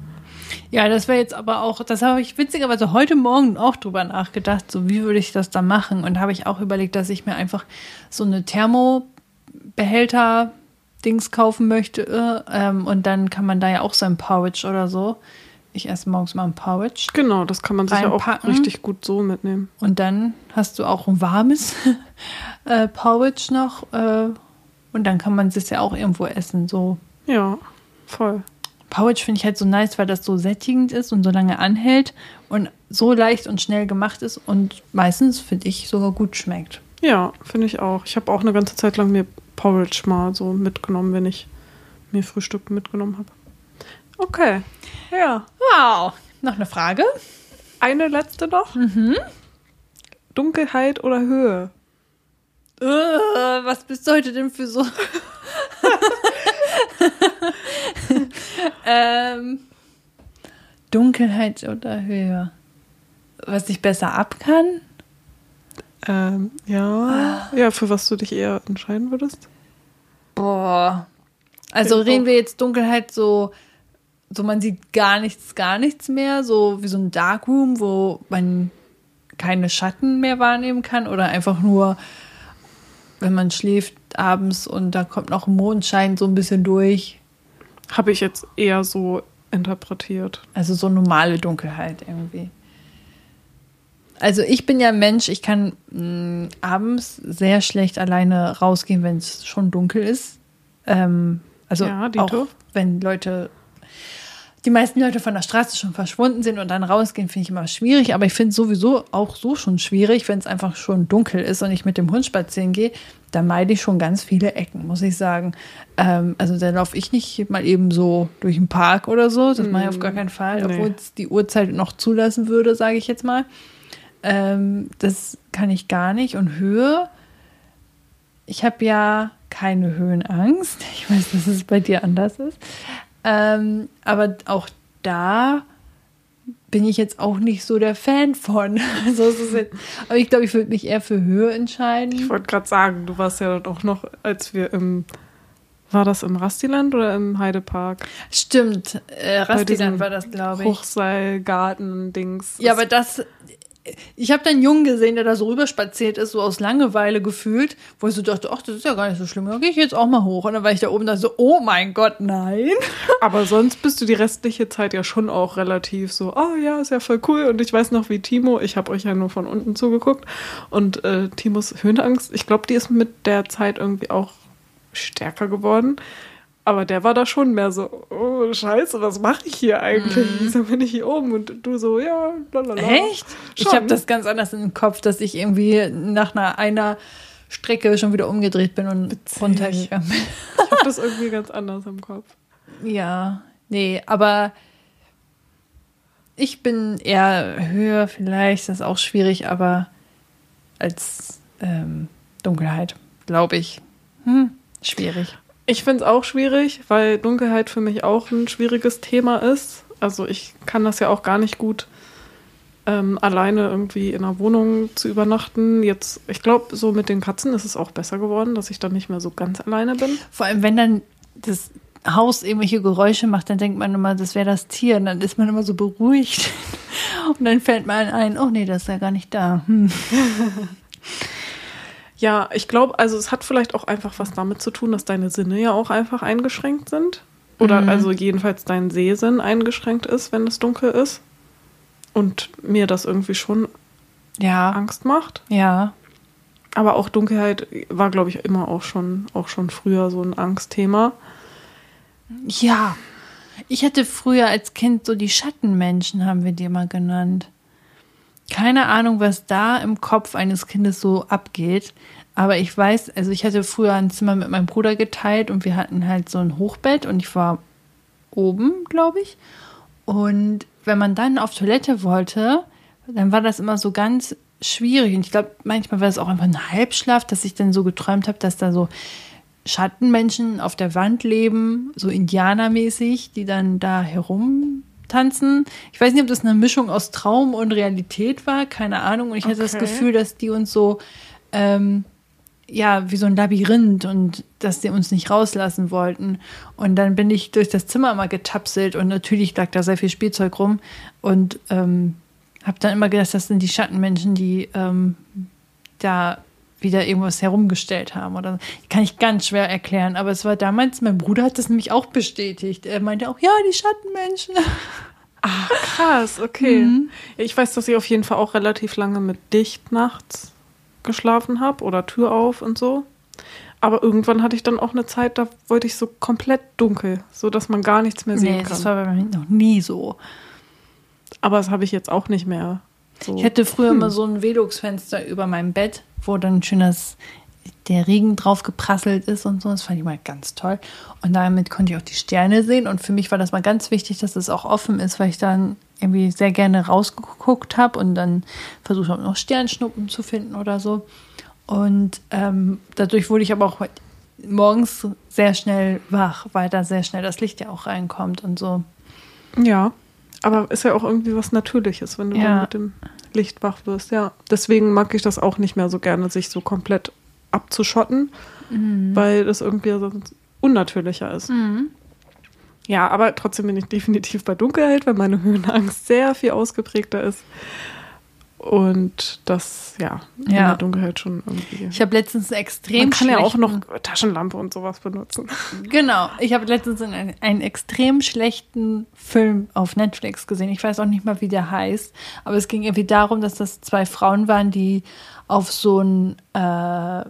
Ja, das wäre jetzt aber auch, das habe ich witzigerweise heute Morgen auch drüber nachgedacht, so wie würde ich das da machen und habe ich auch überlegt, dass ich mir einfach so eine Thermobehälter Dings kaufen möchte ähm, und dann kann man da ja auch so ein Porridge oder so. Ich esse morgens mal ein Porridge. Genau, das kann man sich ja auch richtig gut so mitnehmen. Und dann hast du auch ein warmes äh, Porridge noch äh, und dann kann man es ja auch irgendwo essen, so. Ja, voll. Porridge finde ich halt so nice, weil das so sättigend ist und so lange anhält und so leicht und schnell gemacht ist und meistens, finde ich, sogar gut schmeckt. Ja, finde ich auch. Ich habe auch eine ganze Zeit lang mir Porridge mal so mitgenommen, wenn ich mir Frühstück mitgenommen habe. Okay. Ja. Wow. Noch eine Frage? Eine letzte noch. Mhm. Dunkelheit oder Höhe? Uh, was bist du heute denn für so ähm, Dunkelheit oder Höhe? Was ich besser ab kann? Ähm, ja. Ah. Ja, für was du dich eher entscheiden würdest? Boah. Also okay, reden wir jetzt Dunkelheit so, so man sieht gar nichts, gar nichts mehr, so wie so ein Darkroom, wo man keine Schatten mehr wahrnehmen kann oder einfach nur, wenn man schläft abends und da kommt noch ein Mondschein so ein bisschen durch. Habe ich jetzt eher so interpretiert. Also so normale Dunkelheit irgendwie. Also ich bin ja Mensch, ich kann mh, mm, abends sehr schlecht alleine rausgehen, wenn es schon dunkel ist. Ähm, also ja, auch wenn Leute die meisten Leute von der Straße schon verschwunden sind und dann rausgehen, finde ich immer schwierig. Aber ich finde es sowieso auch so schon schwierig, wenn es einfach schon dunkel ist und ich mit dem Hund spazieren gehe. Da meide ich schon ganz viele Ecken, muss ich sagen. Ähm, also da laufe ich nicht mal eben so durch den Park oder so. Das mm. mache ich auf gar keinen Fall, nee. obwohl es die Uhrzeit noch zulassen würde, sage ich jetzt mal. Ähm, das kann ich gar nicht. Und Höhe, ich habe ja keine Höhenangst. Ich weiß, dass es bei dir anders ist. Ähm, aber auch da bin ich jetzt auch nicht so der Fan von. Also jetzt, aber ich glaube, ich würde mich eher für Höhe entscheiden. Ich wollte gerade sagen, du warst ja doch noch, als wir im war das im Rastiland oder im Heidepark? Stimmt, äh, Rastiland war das, glaube ich. Hochseilgarten-Dings. Ja, aber das, ich habe dann einen Jungen gesehen, der da so rüberspaziert ist, so aus Langeweile gefühlt, wo ich so dachte, ach, das ist ja gar nicht so schlimm, da gehe ich jetzt auch mal hoch. Und dann war ich da oben da so, oh mein Gott, nein. Aber sonst bist du die restliche Zeit ja schon auch relativ so, oh ja, ist ja voll cool. Und ich weiß noch, wie Timo, ich habe euch ja nur von unten zugeguckt. Und äh, Timos Höhenangst, ich glaube, die ist mit der Zeit irgendwie auch stärker geworden. Aber der war da schon mehr so, oh Scheiße, was mache ich hier eigentlich? Mhm. Wieso bin ich hier oben? Und du so, ja, lalala. Echt? Schon. Ich habe das ganz anders im Kopf, dass ich irgendwie nach einer, einer Strecke schon wieder umgedreht bin und Witzig. runtergegangen bin. ich habe das irgendwie ganz anders im Kopf. Ja, nee, aber ich bin eher höher vielleicht, das ist auch schwierig, aber als ähm, Dunkelheit, glaube ich. Hm, schwierig. Ich finde es auch schwierig, weil Dunkelheit für mich auch ein schwieriges Thema ist. Also ich kann das ja auch gar nicht gut ähm, alleine irgendwie in einer Wohnung zu übernachten. Jetzt, ich glaube, so mit den Katzen ist es auch besser geworden, dass ich dann nicht mehr so ganz alleine bin. Vor allem, wenn dann das Haus irgendwelche Geräusche macht, dann denkt man immer, das wäre das Tier. Und dann ist man immer so beruhigt. Und dann fällt man ein, oh nee, das ist ja gar nicht da. Hm. Ja, ich glaube, also es hat vielleicht auch einfach was damit zu tun, dass deine Sinne ja auch einfach eingeschränkt sind. Oder Mhm. also jedenfalls dein Sehsinn eingeschränkt ist, wenn es dunkel ist. Und mir das irgendwie schon Ja, Angst macht. ja. Aber auch Dunkelheit war, glaube ich, immer auch schon, auch schon früher so ein Angstthema. Ja. Ich hatte früher als Kind so die Schattenmenschen, haben wir die immer genannt. Keine Ahnung, was da im Kopf eines Kindes so abgeht. Aber ich weiß, also ich hatte früher ein Zimmer mit meinem Bruder geteilt und wir hatten halt so ein Hochbett und ich war oben, glaube ich. Und wenn man dann auf Toilette wollte, dann war das immer so ganz schwierig. Und ich glaube, manchmal war es auch einfach ein Halbschlaf, dass ich dann so geträumt habe, dass da so Schattenmenschen auf der Wand leben, so Indianermäßig, die dann da herumtanzen. Ich weiß nicht, ob das eine Mischung aus Traum und Realität war, keine Ahnung. Und ich hatte das Okay. Gefühl, dass die uns so, ähm, ja, wie so ein Labyrinth und dass die uns nicht rauslassen wollten. Und dann bin ich durch das Zimmer mal getapselt und natürlich lag da sehr viel Spielzeug rum und ähm, habe dann immer gedacht, das sind die Schattenmenschen, die ähm, da wieder irgendwas herumgestellt haben oder kann ich ganz schwer erklären, aber es war damals, mein Bruder hat das nämlich auch bestätigt. Er meinte auch, ja, die Schattenmenschen. Krass, okay. Ich weiß, dass ich auf jeden Fall auch relativ lange mit dicht nachts geschlafen habe oder Tür auf und so. Aber irgendwann hatte ich dann auch eine Zeit, da wollte ich so komplett dunkel, so dass man gar nichts mehr sehen Nee, kann. das war bei mir noch nie so. Aber das habe ich jetzt auch nicht mehr. So. Ich hatte früher immer so ein Velux-Fenster über meinem Bett, wo dann schön das, der Regen drauf geprasselt ist und so. Das fand ich mal ganz toll. Und damit konnte ich auch die Sterne sehen. Und für mich war das mal ganz wichtig, dass es auch offen ist, weil ich dann irgendwie sehr gerne rausgeguckt habe und dann versucht habe, noch Sternschnuppen zu finden oder so. Und ähm, dadurch wurde ich aber auch morgens sehr schnell wach, weil da sehr schnell das Licht ja auch reinkommt und so. Ja, aber ist ja auch irgendwie was Natürliches, wenn du Ja. dann mit dem Licht wach wirst. Ja, deswegen mag ich das auch nicht mehr so gerne, sich so komplett abzuschotten, weil das irgendwie sonst unnatürlicher ist. Ja, aber trotzdem bin ich definitiv bei Dunkelheit, weil meine Höhenangst sehr viel ausgeprägter ist. Und das, ja, in Ja. der Dunkelheit schon irgendwie. Ich habe letztens einen extrem Man kann ja auch noch Taschenlampe und sowas benutzen. Genau. Ich habe letztens einen, einen extrem schlechten Film auf Netflix gesehen. Ich weiß auch nicht mal, wie der heißt. Aber es ging irgendwie darum, dass das zwei Frauen waren, die auf so einen äh,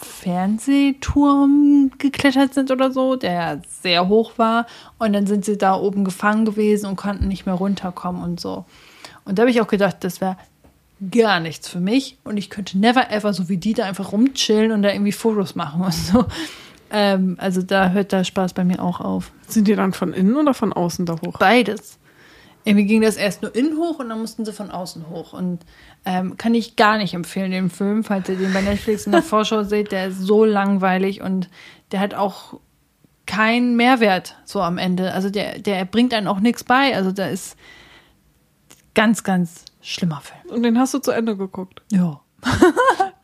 Fernsehturm geklettert sind oder so, der sehr hoch war. Und dann sind sie da oben gefangen gewesen und konnten nicht mehr runterkommen und so. Und da habe ich auch gedacht, das wäre gar nichts für mich. Und ich könnte never ever so wie die da einfach rumchillen und da irgendwie Fotos machen und so. Ähm, also da hört der Spaß bei mir auch auf. Sind die dann von innen oder von außen da hoch? Beides. Irgendwie ging das erst nur innen hoch und dann mussten sie von außen hoch. Und ähm, kann ich gar nicht empfehlen, den Film, falls ihr den bei Netflix in der Vorschau seht. Der ist so langweilig und der hat auch keinen Mehrwert so am Ende. Also der, der bringt einen auch nichts bei. Also da ist ganz, ganz schlimmer Film. Und den hast du zu Ende geguckt. Ja.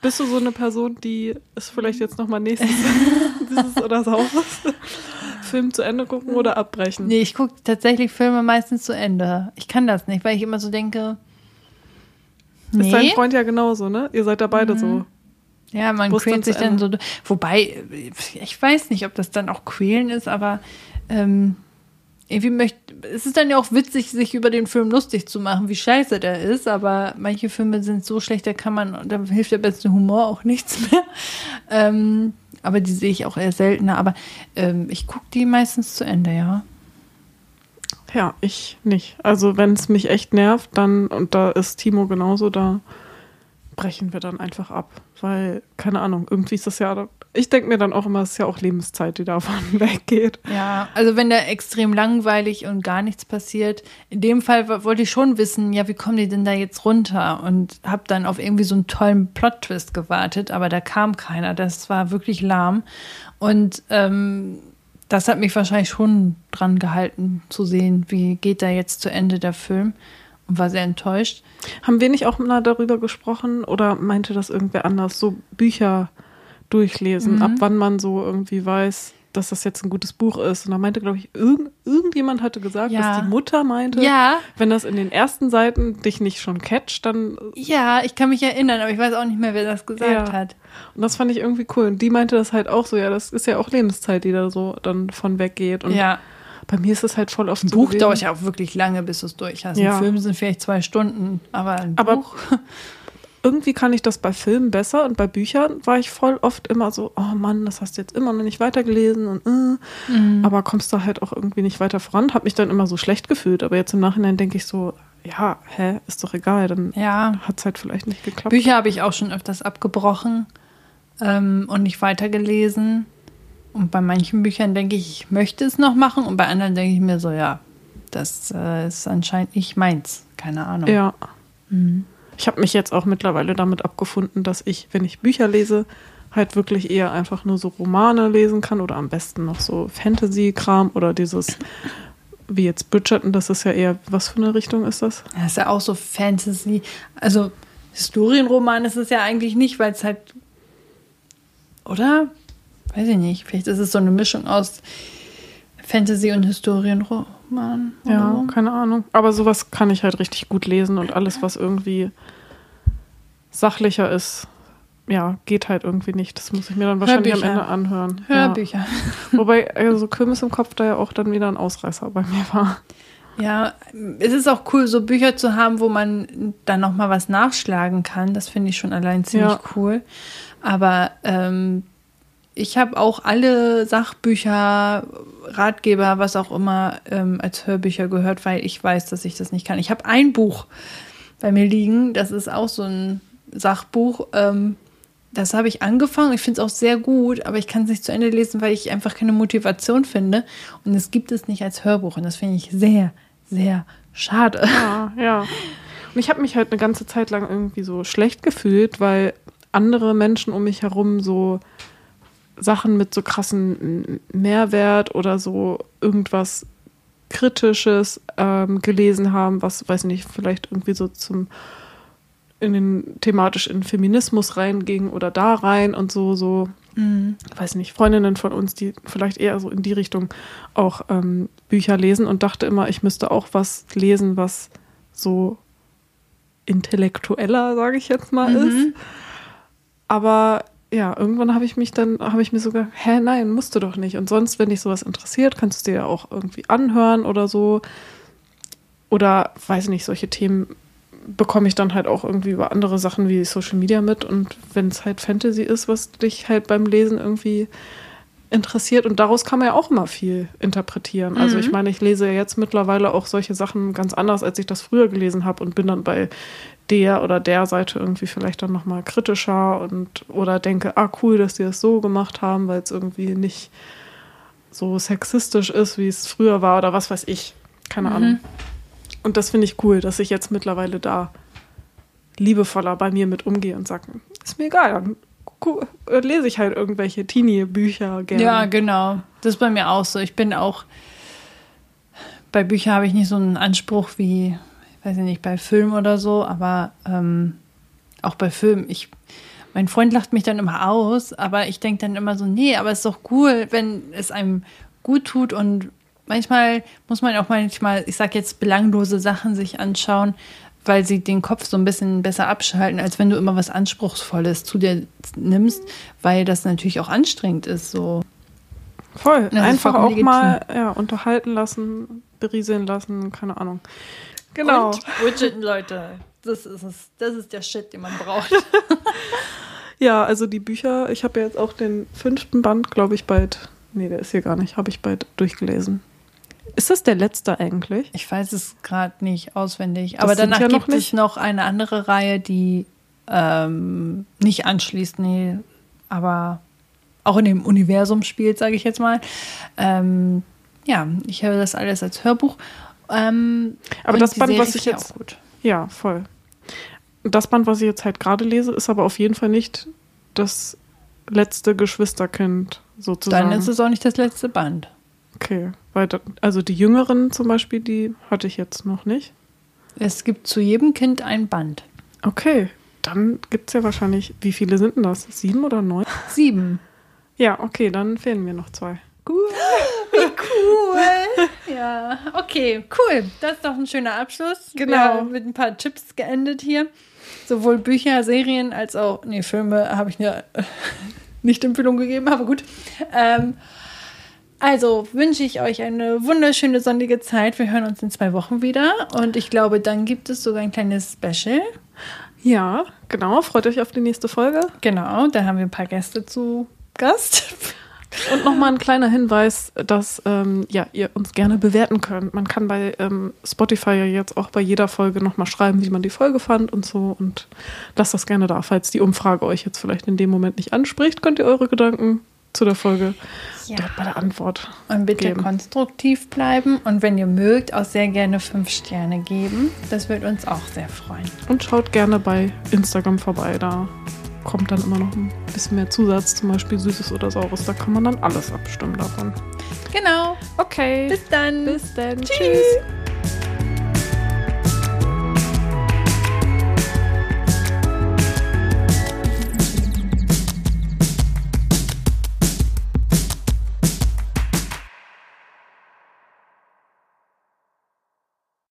Bist du so eine Person, die es vielleicht jetzt nochmal nächstes dieses oder saures Film zu Ende gucken oder abbrechen? Nee, ich gucke tatsächlich Filme meistens zu Ende. Ich kann das nicht, weil ich immer so denke. Nee. Ist dein Freund ja genauso, ne? Ihr seid da beide so. Ja, man quält sich dann so. Wobei, ich weiß nicht, ob das dann auch quälen ist, aber ähm, irgendwie möchte. Es ist dann ja auch witzig, sich über den Film lustig zu machen, wie scheiße der ist, aber manche Filme sind so schlecht, da kann man, da hilft der beste Humor auch nichts mehr. Ähm, aber die sehe ich auch eher seltener. Aber ähm, ich gucke die meistens zu Ende, ja. Ja, ich nicht. Also wenn es mich echt nervt, dann, und da ist Timo genauso, da brechen wir dann einfach ab. Weil, keine Ahnung, irgendwie ist das ja, ich denke mir dann auch immer, es ist ja auch Lebenszeit, die davon weggeht. Ja, also wenn da extrem langweilig und gar nichts passiert, in dem Fall wollte ich schon wissen, ja, wie kommen die denn da jetzt runter? Und habe dann auf irgendwie so einen tollen Plot-Twist gewartet, aber da kam keiner. Das war wirklich lahm. Und ähm, das hat mich wahrscheinlich schon dran gehalten, zu sehen, wie geht da jetzt zu Ende der Film. Und war sehr enttäuscht. Haben wir nicht auch mal darüber gesprochen oder meinte das irgendwer anders? So Bücher durchlesen, Mhm. ab wann man so irgendwie weiß, dass das jetzt ein gutes Buch ist. Und da meinte, glaube ich, irgend, irgendjemand hatte gesagt, Ja. dass die Mutter meinte, Ja. wenn das in den ersten Seiten dich nicht schon catcht, dann. Ja, ich kann mich erinnern, aber ich weiß auch nicht mehr, wer das gesagt Ja. hat. Und das fand ich irgendwie cool. Und die meinte das halt auch so, ja, das ist ja auch Lebenszeit, die da so dann von weggeht. Und ja. bei mir ist es halt voll oft Ein so Buch gewesen. dauert ja auch wirklich lange, bis du es durch hast. Ja. Ein Film sind vielleicht zwei Stunden, aber ein Aber- Buch. irgendwie kann ich das bei Filmen besser und bei Büchern war ich voll oft immer so, oh Mann, das hast du jetzt immer noch nicht weitergelesen und äh. Mhm. aber kommst da halt auch irgendwie nicht weiter voran, hab mich dann immer so schlecht gefühlt, aber jetzt im Nachhinein denke ich so, ja, hä, ist doch egal, dann Ja. hat es halt vielleicht nicht geklappt. Bücher habe ich auch schon öfters abgebrochen ähm, und nicht weitergelesen. Und bei manchen Büchern denke ich, ich möchte es noch machen und bei anderen denke ich mir so, ja, das äh, ist anscheinend nicht meins. Keine Ahnung. Ja. Mhm. Ich habe mich jetzt auch mittlerweile damit abgefunden, dass ich, wenn ich Bücher lese, halt wirklich eher einfach nur so Romane lesen kann oder am besten noch so Fantasy-Kram oder dieses, wie jetzt Bridgerton, das ist ja eher, was für eine Richtung ist das? Das ist ja auch so Fantasy. Also Historienroman ist es ja eigentlich nicht, weil es halt, oder? Weiß ich nicht. Vielleicht ist es so eine Mischung aus Fantasy und Historienroman. Oder Ja, so. keine Ahnung. Aber sowas kann ich halt richtig gut lesen und alles, was irgendwie sachlicher ist, ja, geht halt irgendwie nicht. Das muss ich mir dann wahrscheinlich am Hörbücher. Ende anhören. Hörbücher. Ja. Wobei also Kirmes im Kopf da ja auch dann wieder ein Ausreißer bei mir war. Ja, es ist auch cool, so Bücher zu haben, wo man dann noch mal was nachschlagen kann. Das finde ich schon allein ziemlich Ja. cool. Aber ähm, ich habe auch alle Sachbücher, Ratgeber, was auch immer, ähm, als Hörbücher gehört, weil ich weiß, dass ich das nicht kann. Ich habe ein Buch bei mir liegen, das ist auch so ein Sachbuch. Ähm, das habe ich angefangen. Ich finde es auch sehr gut, aber ich kann es nicht zu Ende lesen, weil ich einfach keine Motivation finde. Und es gibt es nicht als Hörbuch. Und das finde ich sehr, sehr schade. Ja, ja. Und ich habe mich halt eine ganze Zeit lang irgendwie so schlecht gefühlt, weil andere Menschen um mich herum so Sachen mit so krassen Mehrwert oder so irgendwas Kritisches ähm, gelesen haben, was, weiß nicht, vielleicht irgendwie so zum in den thematisch in Feminismus reinging oder da rein und so, so, weiß nicht, Freundinnen von uns, die vielleicht eher so in die Richtung auch ähm, Bücher lesen und dachte immer, ich müsste auch was lesen, was so intellektueller, sage ich jetzt mal, ist. Aber ja, irgendwann habe ich mich dann, habe ich mir sogar, hä, nein, musst du doch nicht. Und sonst, wenn dich sowas interessiert, kannst du dir ja auch irgendwie anhören oder so. Oder, weiß nicht, solche Themen bekomme ich dann halt auch irgendwie über andere Sachen wie Social Media mit. Und wenn es halt Fantasy ist, was dich halt beim Lesen irgendwie interessiert. Und daraus kann man ja auch immer viel interpretieren. Also ich meine, ich lese ja jetzt mittlerweile auch solche Sachen ganz anders, als ich das früher gelesen habe und bin dann bei der oder der Seite irgendwie vielleicht dann nochmal kritischer und oder denke, ah cool, dass die das so gemacht haben, weil es irgendwie nicht so sexistisch ist, wie es früher war oder was weiß ich. Keine Ahnung. Und das finde ich cool, dass ich jetzt mittlerweile da liebevoller bei mir mit umgehe und sage, ist mir egal, dann äh, lese ich halt irgendwelche Teenie-Bücher gerne. Ja, genau. Das ist bei mir auch so. Ich bin auch, bei Büchern habe ich nicht so einen Anspruch wie, weiß ich nicht, bei Filmen oder so, aber ähm, auch bei Filmen. Ich, mein Freund lacht mich dann immer aus, aber ich denke dann immer so, nee, aber es ist doch cool, wenn es einem gut tut und manchmal muss man auch manchmal, ich sag jetzt, belanglose Sachen sich anschauen, weil sie den Kopf so ein bisschen besser abschalten, als wenn du immer was Anspruchsvolles zu dir nimmst, weil das natürlich auch anstrengend ist, so. Voll. Einfach auch legitim. mal ja, unterhalten lassen, berieseln lassen, keine Ahnung. Genau. Und Widgetten, Leute. Das ist es. Das ist der Shit, den man braucht. Ja, also die Bücher, ich habe ja jetzt auch den fünften Band, glaube ich, bald. Nee, der ist hier gar nicht, habe ich bald durchgelesen. Ist das der letzte eigentlich? Ich weiß es gerade nicht auswendig. Das Aber danach ja noch gibt es nicht- noch eine andere Reihe, die ähm, nicht anschließt, nee, aber auch in dem Universum spielt, sage ich jetzt mal. Ähm, ja, ich höre das alles als Hörbuch. Ähm, Aber das Band, Serie was ich jetzt-. Ja, voll. Das Band, was ich jetzt halt gerade lese, ist aber auf jeden Fall nicht das letzte Geschwisterkind sozusagen. Dann ist es auch nicht das letzte Band. okay, weil da, also die Jüngeren zum Beispiel, die hatte ich jetzt noch nicht. Es gibt zu jedem Kind ein Band. Okay, dann gibt es ja wahrscheinlich, wie viele sind denn das? Sieben oder neun? Sieben. Ja, okay, dann fehlen mir noch zwei. Cool. Wie cool. Ja, okay, cool. Das ist doch ein schöner Abschluss. Genau. Wir haben mit ein paar Tipps geendet hier. Sowohl Bücher, Serien als auch, nee, Filme habe ich mir äh, nicht Empfehlung gegeben, aber gut. Ähm, also wünsche ich euch eine wunderschöne sonnige Zeit. Wir hören uns in zwei Wochen wieder und ich glaube, dann gibt es sogar ein kleines Special. Ja, genau. Freut euch auf die nächste Folge. Genau, da haben wir ein paar Gäste zu Gast. Und nochmal ein kleiner Hinweis, dass ähm, ja, ihr uns gerne bewerten könnt. Man kann bei ähm, Spotify ja jetzt auch bei jeder Folge nochmal schreiben, wie man die Folge fand und so. Und lasst das gerne da. Falls die Umfrage euch jetzt vielleicht in dem Moment nicht anspricht, könnt ihr eure Gedanken zu der Folge Ja. dort bei der Antwort. Und bitte geben. konstruktiv bleiben und wenn ihr mögt, auch sehr gerne fünf Sterne geben. Das wird uns auch sehr freuen. Und schaut gerne bei Instagram vorbei. Da kommt dann immer noch ein bisschen mehr Zusatz, zum Beispiel Süßes oder Saures. Da kann man dann alles abstimmen davon. Genau. Okay. Bis dann. Bis dann. Tschüss. Tschüss.